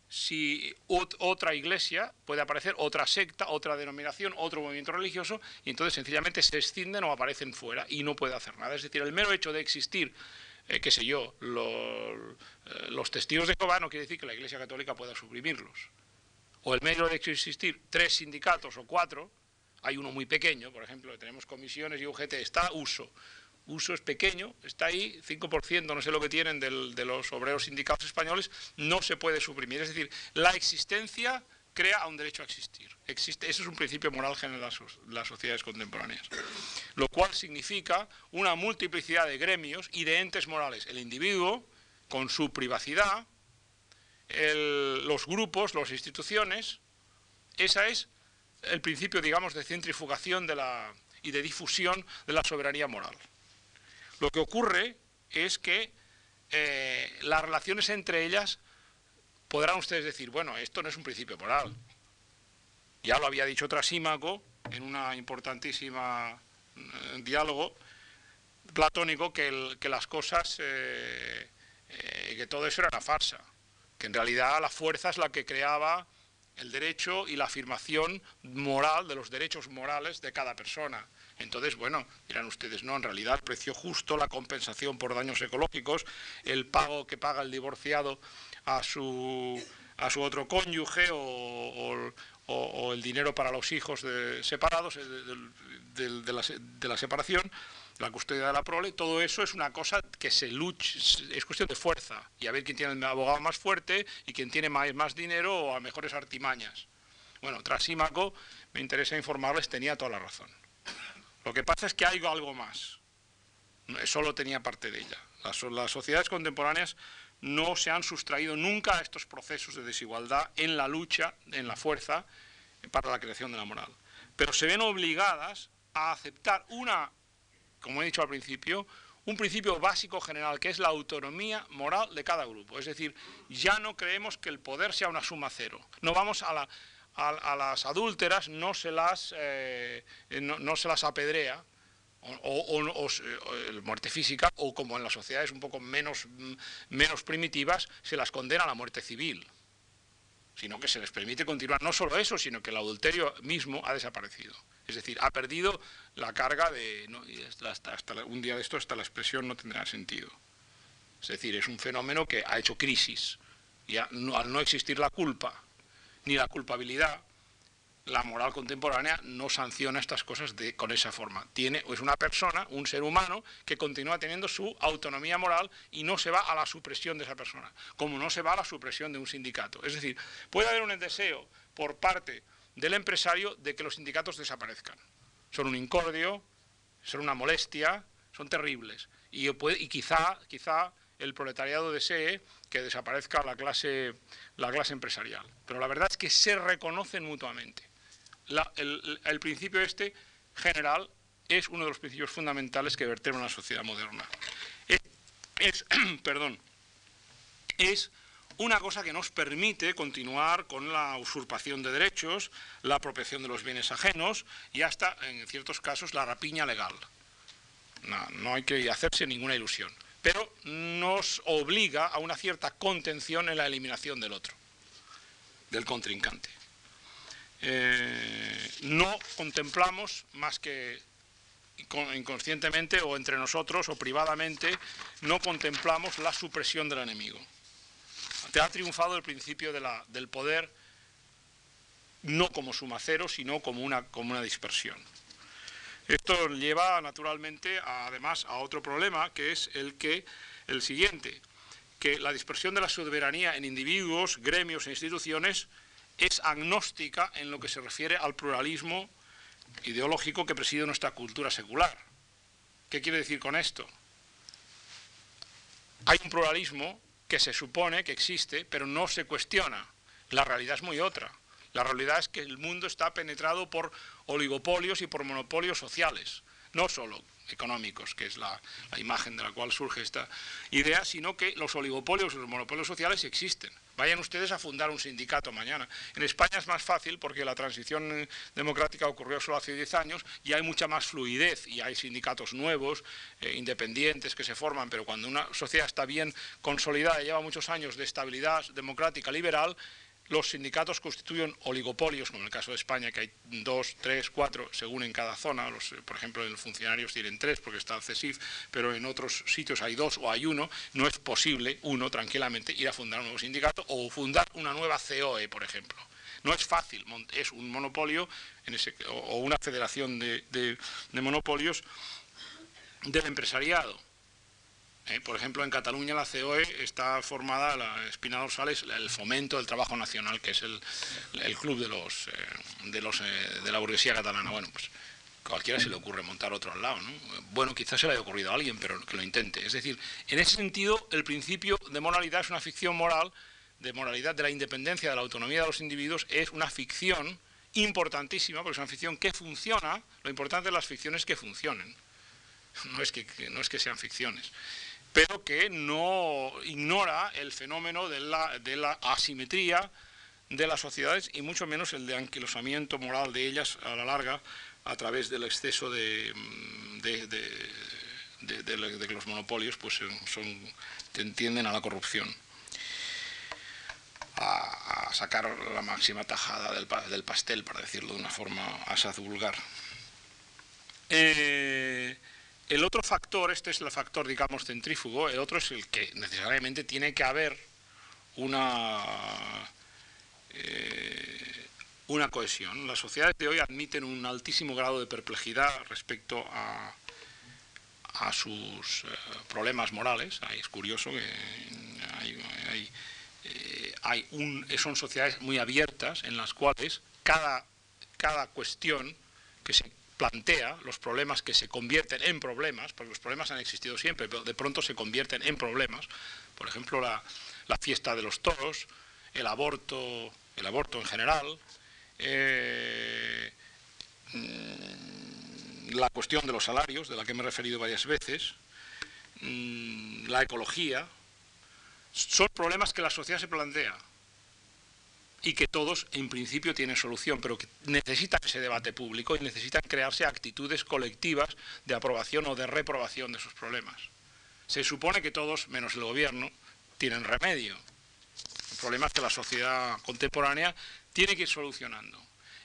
si otra iglesia puede aparecer, otra secta, otra denominación, otro movimiento religioso, y entonces sencillamente se escinden o aparecen fuera y no puede hacer nada. Es decir, el mero hecho de existir, eh, qué sé yo, eh, los, testigos de Jehová no quiere decir que la Iglesia Católica pueda suprimirlos. O el mero de existir tres sindicatos o cuatro, hay uno muy pequeño, por ejemplo, tenemos comisiones y UGT, está uso uso es pequeño, está ahí, 5%, no sé lo que tienen de los obreros sindicatos españoles, no se puede suprimir. Es decir, la existencia crea un derecho a existir. Existe, eso es un principio moral general de las sociedades contemporáneas. Lo cual significa una multiplicidad de gremios y de entes morales. El individuo, con su privacidad, los grupos, las instituciones, esa es el principio, digamos, de centrifugación de la, y de difusión de la soberanía moral. Lo que ocurre es que eh, las relaciones entre ellas podrán ustedes decir, bueno, esto no es un principio moral. Ya lo había dicho Trasímaco en una importantísima eh, diálogo platónico que, las cosas, eh, que todo eso era una farsa, que en realidad la fuerza es la que creaba el derecho y la afirmación moral de los derechos morales de cada persona. Entonces, bueno, dirán ustedes, no, en realidad el precio justo, la compensación por daños ecológicos, el pago que paga el divorciado a su, a su otro cónyuge o, el dinero para los hijos separados eh, de, la, separación, la custodia de la prole, todo eso es una cosa que se lucha, es cuestión de fuerza, y a ver quién tiene el abogado más fuerte y quién tiene más, más dinero o a mejores artimañas. Bueno, Trasímaco, me interesa informarles, tenía toda la razón. Lo que pasa es que hay algo más. Solo tenía parte de ella. Las, sociedades contemporáneas no se han sustraído nunca a estos procesos de desigualdad en la lucha, en la fuerza, para la creación de la moral. Pero se ven obligadas a aceptar una, como he dicho al principio, un principio básico general, que es la autonomía moral de cada grupo. Es decir, ya no creemos que el poder sea una suma cero. No vamos a la, a, las adúlteras no se las, eh, no, se las apedrea, o, muerte física, o como en las sociedades un poco menos, menos primitivas, se las condena a la muerte civil, sino que se les permite continuar. No solo eso, sino que el adulterio mismo ha desaparecido. Es decir, ha perdido la carga de... hasta, un día de esto hasta la expresión no tendrá sentido. Es decir, es un fenómeno que ha hecho crisis. Y al no existir la culpa, ni la culpabilidad, la moral contemporánea no sanciona estas cosas con esa forma. Tiene, es una persona, un ser humano, que continúa teniendo su autonomía moral y no se va a la supresión de esa persona, como no se va a la supresión de un sindicato. Es decir, puede haber un deseo por parte del empresario de que los sindicatos desaparezcan. Son un incordio, son una molestia, son terribles. Y, y quizá, quizá el proletariado desee que desaparezca la clase, la clase empresarial. Pero la verdad es que se reconocen mutuamente. el, principio este general es uno de los principios fundamentales que vertebran una sociedad moderna. Es, perdón, es una cosa que nos permite continuar con la usurpación de derechos, la apropiación de los bienes ajenos y hasta, en ciertos casos, la rapiña legal. No, no hay que hacerse ninguna ilusión pero nos obliga a una cierta contención en la eliminación del otro, del contrincante. Eh, no contemplamos más que inconscientemente o entre nosotros o privadamente, no contemplamos la supresión del enemigo. Te ha triunfado el principio del poder no como suma cero, sino como una, como una dispersión. Esto lleva naturalmente además a otro problema que es el que el siguiente, que la dispersión de la soberanía en individuos, gremios e instituciones es agnóstica en lo que se refiere al pluralismo ideológico que preside nuestra cultura secular. ¿Qué quiere decir con esto? Hay un pluralismo que se supone que existe, pero no se cuestiona. La realidad es muy otra. La realidad es que el mundo está penetrado por oligopolios y por monopolios sociales, no solo económicos, que es la, imagen de la cual surge esta idea, sino que los oligopolios y los monopolios sociales existen. Vayan ustedes a fundar un sindicato mañana. En España es más fácil porque la transición democrática ocurrió solo hace 10 años y hay mucha más fluidez y hay sindicatos nuevos, eh, independientes que se forman, pero cuando una sociedad está bien consolidada y lleva muchos años de estabilidad democrática liberal, los sindicatos constituyen oligopolios, como en el caso de España, que hay dos, tres, cuatro, según en cada zona. Los, eh, por ejemplo, en los funcionarios tienen tres porque está el pero en otros sitios hay dos o hay uno. No es posible, uno, tranquilamente, ir a fundar un nuevo sindicato o fundar una nueva COE, por ejemplo. No es fácil, es un monopolio o una federación de monopolios del empresariado. Eh, por ejemplo, en Cataluña la COE está formada, la espina dorsal es el fomento del trabajo nacional, que es el, club eh, eh, de la burguesía catalana. Bueno, pues cualquiera se le ocurre montar otro al lado, ¿no? Bueno, quizás se le haya ocurrido a alguien, pero que lo intente. Es decir, en ese sentido, el principio de moralidad es una ficción moral, de moralidad de la independencia, de la autonomía de los individuos, es una ficción importantísima, porque es una ficción que funciona, lo importante de las ficciones es que funcionen, no es que, no es que sean ficciones, pero que no ignora el fenómeno de la, de la asimetría de las sociedades y mucho menos el de anquilosamiento moral de ellas a la larga a través del exceso de, de, de que los monopolios pues son, tienden a la corrupción a, sacar la máxima tajada del, pastel, para decirlo de una forma asaz vulgar. Eh, el otro factor, este es el factor, digamos, centrífugo, el otro es el que necesariamente tiene que haber una, eh, una cohesión. Las sociedades de hoy admiten un altísimo grado de perplejidad respecto a, a sus eh, problemas morales. es curioso que hay hay un, son sociedades muy abiertas en las cuales cada, cada cuestión que se plantea, los problemas que se convierten en problemas, porque los problemas han existido siempre, pero de pronto se convierten en problemas, por ejemplo la, fiesta de los toros, el aborto, el aborto en general, eh, la cuestión de los salarios, de la que me he referido varias veces, mm, la ecología, son problemas que la sociedad se plantea y que todos en principio tienen solución, pero que necesitan ese debate público y necesitan crearse actitudes colectivas de aprobación o de reprobación de esos problemas. Se supone que todos, menos el gobierno, tienen remedio. Problemas que la sociedad contemporánea tiene que ir solucionando.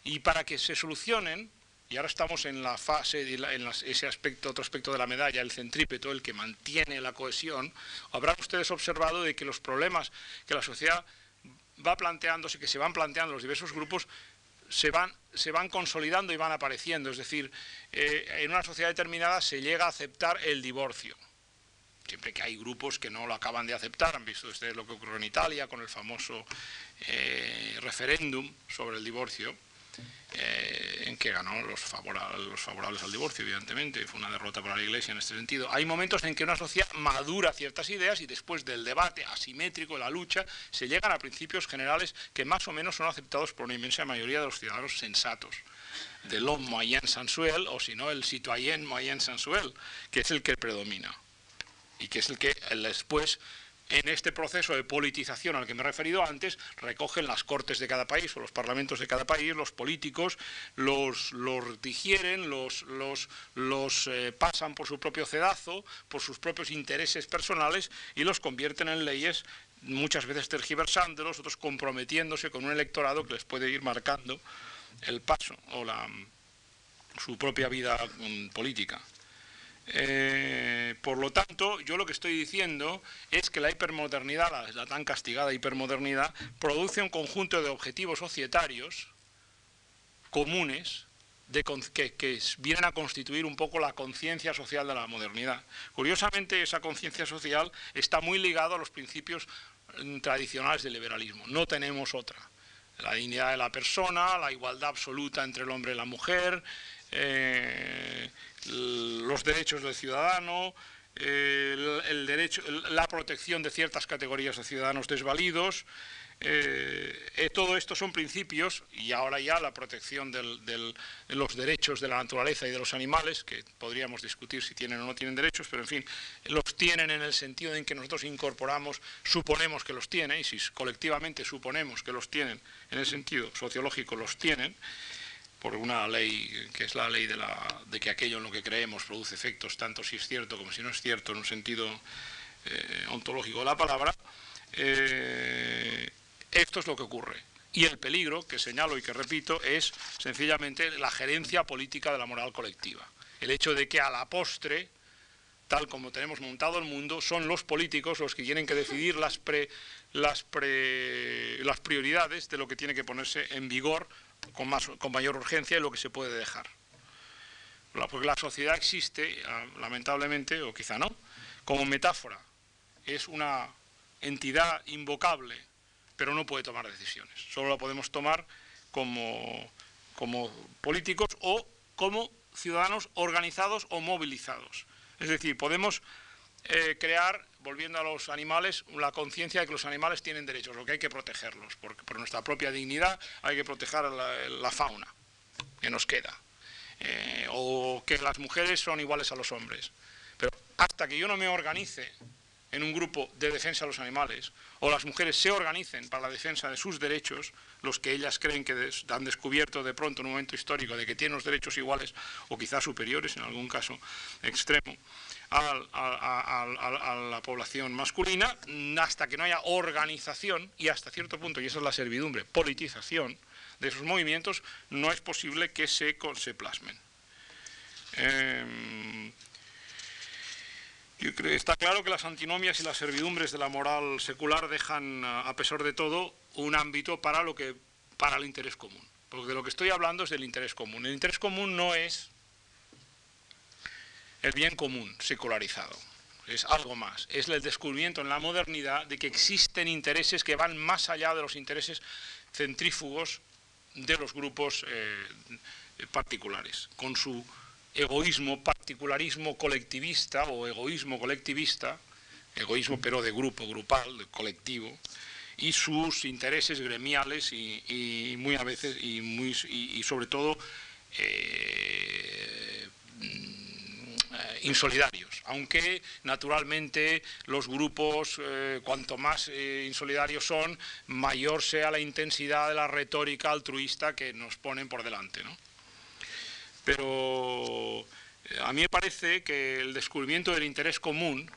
Y para que se solucionen, y ahora estamos en la fase, en ese aspecto, otro aspecto de la medalla, el centrípeto, el que mantiene la cohesión, habrán ustedes observado de que los problemas que la sociedad va planteándose, que se van planteando los diversos grupos, se van, se van consolidando y van apareciendo. Es decir, eh, en una sociedad determinada se llega a aceptar el divorcio. Siempre que hay grupos que no lo acaban de aceptar, han visto ustedes lo que ocurrió en Italia con el famoso eh, referéndum sobre el divorcio eh, en que ganó los, favorables al divorcio, evidentemente, fue una derrota para la Iglesia en este sentido. Hay momentos en que una sociedad madura ciertas ideas y después del debate asimétrico, la lucha, se llegan a principios generales que más o menos son aceptados por una inmensa mayoría de los ciudadanos sensatos de l'homme moyen sensuel, o si no, el citoyen moyen sensuel, que es el que predomina y que es el que después en este proceso de politización al que me he referido antes, recogen las cortes de cada país o los parlamentos de cada país, los políticos, los, digieren, los eh, pasan por su propio cedazo, por sus propios intereses personales y los convierten en leyes muchas veces tergiversándolos, otros comprometiéndose con un electorado que les puede ir marcando el paso o la, su propia vida mm, política. Eh, por lo tanto, yo lo que estoy diciendo es que la hipermodernidad, la, tan castigada hipermodernidad, produce un conjunto de objetivos societarios comunes que, que, vienen a constituir un poco la conciencia social de la modernidad. Curiosamente, esa conciencia social está muy ligada a los principios mm, tradicionales del liberalismo. No tenemos otra. La dignidad de la persona, la igualdad absoluta entre el hombre y la mujer, eh, los derechos del ciudadano, el, derecho, la protección de ciertas categorías de ciudadanos desvalidos. Eh, eh, todo esto son principios y ahora ya la protección de los derechos de la naturaleza y de los animales, que podríamos discutir si tienen o no tienen derechos, pero en fin, los tienen en el sentido en que nosotros incorporamos, suponemos que los tienen, y si colectivamente suponemos que los tienen, en el sentido sociológico los tienen, por una ley que es la ley de, la, de, que aquello en lo que creemos produce efectos, tanto si es cierto como si no es cierto, en un sentido eh, ontológico de la palabra, eh, esto es lo que ocurre. Y el peligro que señalo y que repito es sencillamente la gerencia política de la moral colectiva. El hecho de que a la postre, tal como tenemos montado el mundo, son los políticos los que tienen que decidir las, las, las prioridades de lo que tiene que ponerse en vigor con, mayor urgencia y lo que se puede dejar. Porque la sociedad existe, ah, lamentablemente, o quizá no, como metáfora. Es una entidad invocable, pero no puede tomar decisiones. Solo la podemos tomar como, como políticos o como ciudadanos organizados o movilizados. Es decir, podemos eh, crear, volviendo a los animales, la conciencia de que los animales tienen derechos, lo que hay que protegerlos, porque por nuestra propia dignidad hay que proteger la, fauna que nos queda, eh, o que las mujeres son iguales a los hombres. Pero hasta que yo no me organice en un grupo de defensa de los animales, o las mujeres se organicen para la defensa de sus derechos, los que ellas creen que han descubierto de pronto en un momento histórico de que tienen los derechos iguales o quizás superiores en algún caso extremo a, la población masculina, hasta que no haya organización y hasta cierto punto, y esa es la servidumbre, politización de esos movimientos, no es posible que se, se plasmen. Em, yo creo, está claro que las antinomias y las servidumbres de la moral secular dejan, a pesar de todo, un ámbito para, lo que, para el interés común. Porque de lo que estoy hablando es del interés común. El interés común no es el bien común secularizado, es algo más. Es el descubrimiento en la modernidad de que existen intereses que van más allá de los intereses centrífugos de los grupos eh, particulares, con su egoísmo, particularismo colectivista o egoísmo colectivista, egoísmo pero de grupo, grupal, de colectivo, y sus intereses gremiales y, muy a veces y, muy, y, sobre todo eh, insolidarios, aunque naturalmente los grupos eh, cuanto más eh, insolidarios son, mayor sea la intensidad de la retórica altruista que nos ponen por delante. ¿no? Pero eh, a mí me parece que el descubrimiento del interés común,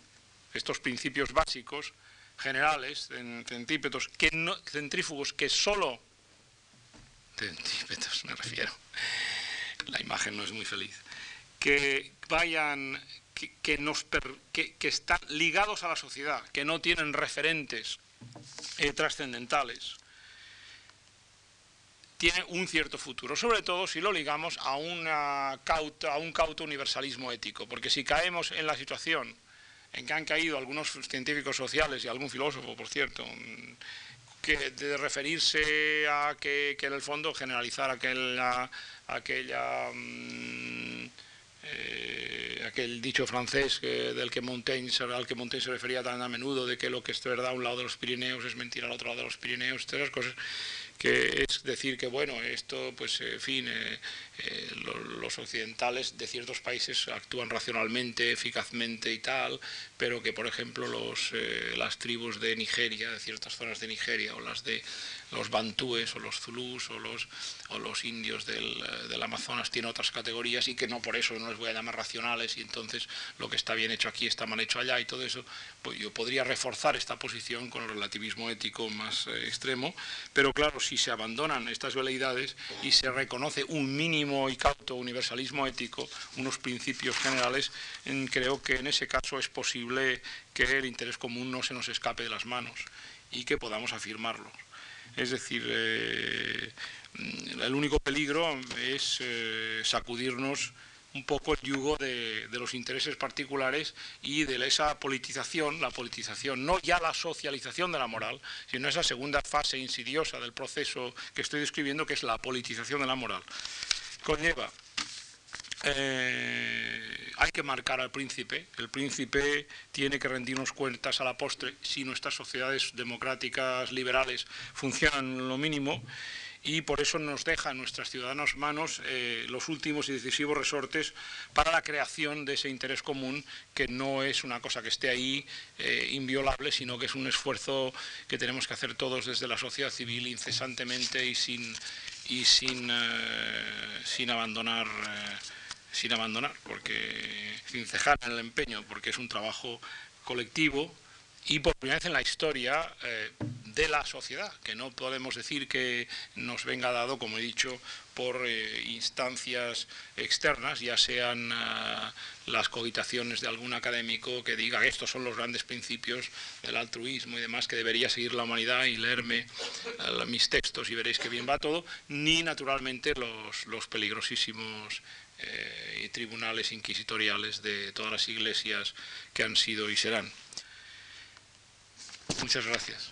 estos principios básicos, generales, centípetos, que no, centrífugos, que solo... Centípetos me refiero. La imagen no es muy feliz. Que vayan, que, que, están ligados a la sociedad, que no tienen referentes eh, trascendentales, tiene un cierto futuro, sobre todo si lo ligamos a, una a un cauto universalismo ético, porque si caemos en la situación en que han caído algunos científicos sociales y algún filósofo, por cierto, que de referirse a que, en el fondo generalizar aquella, aquella mm, eh, aquel dicho francés del que Montaigne, al que Montaigne se refería tan a menudo, de que lo que es verdad a un lado de los Pirineos es mentira al otro lado de los Pirineos, todas esas cosas que es decir que, bueno, esto, pues, en fin, eh, eh, los occidentales de ciertos países actúan racionalmente, eficazmente y tal, pero que, por ejemplo, los, las tribus de Nigeria, de ciertas zonas de Nigeria, o las de los bantúes, o los zulús, o los, o los indios del, del, Amazonas tienen otras categorías y que no por eso no les voy a llamar racionales y entonces lo que está bien hecho aquí está mal hecho allá y todo eso, pues yo podría reforzar esta posición con el relativismo ético más extremo, pero claro, si se abandonan estas veleidades y se reconoce un mínimo y cauto universalismo ético, unos principios generales, creo que en ese caso es posible que el interés común no se nos escape de las manos y que podamos afirmarlo. Es decir, eh, el único peligro es eh, sacudirnos un poco el yugo de, los intereses particulares y de esa politización, la politización, no ya la socialización de la moral, sino esa segunda fase insidiosa del proceso que estoy describiendo, que es la politización de la moral. Conlleva, eh, hay que marcar al príncipe, el príncipe tiene que rendirnos cuentas a la postre si nuestras sociedades democráticas liberales funcionan lo mínimo y por eso nos deja en nuestras ciudadanas manos eh, los últimos y decisivos resortes para la creación de ese interés común que no es una cosa que esté ahí eh, inviolable, sino que es un esfuerzo que tenemos que hacer todos desde la sociedad civil incesantemente y sin, y sin, sin abandonar sin abandonar, porque sin cejar en el empeño, porque es un trabajo colectivo y por primera vez en la historia eh, de la sociedad, que no podemos decir que nos venga dado, como he dicho, por eh, instancias externas, ya sean ah, las cogitaciones de algún académico que diga que estos son los grandes principios del altruismo y demás que debería seguir la humanidad y leerme ah, mis textos y veréis que bien va todo, ni naturalmente los, los peligrosísimos eh, tribunales inquisitoriales de todas las iglesias que han sido y serán. Muchas gracias.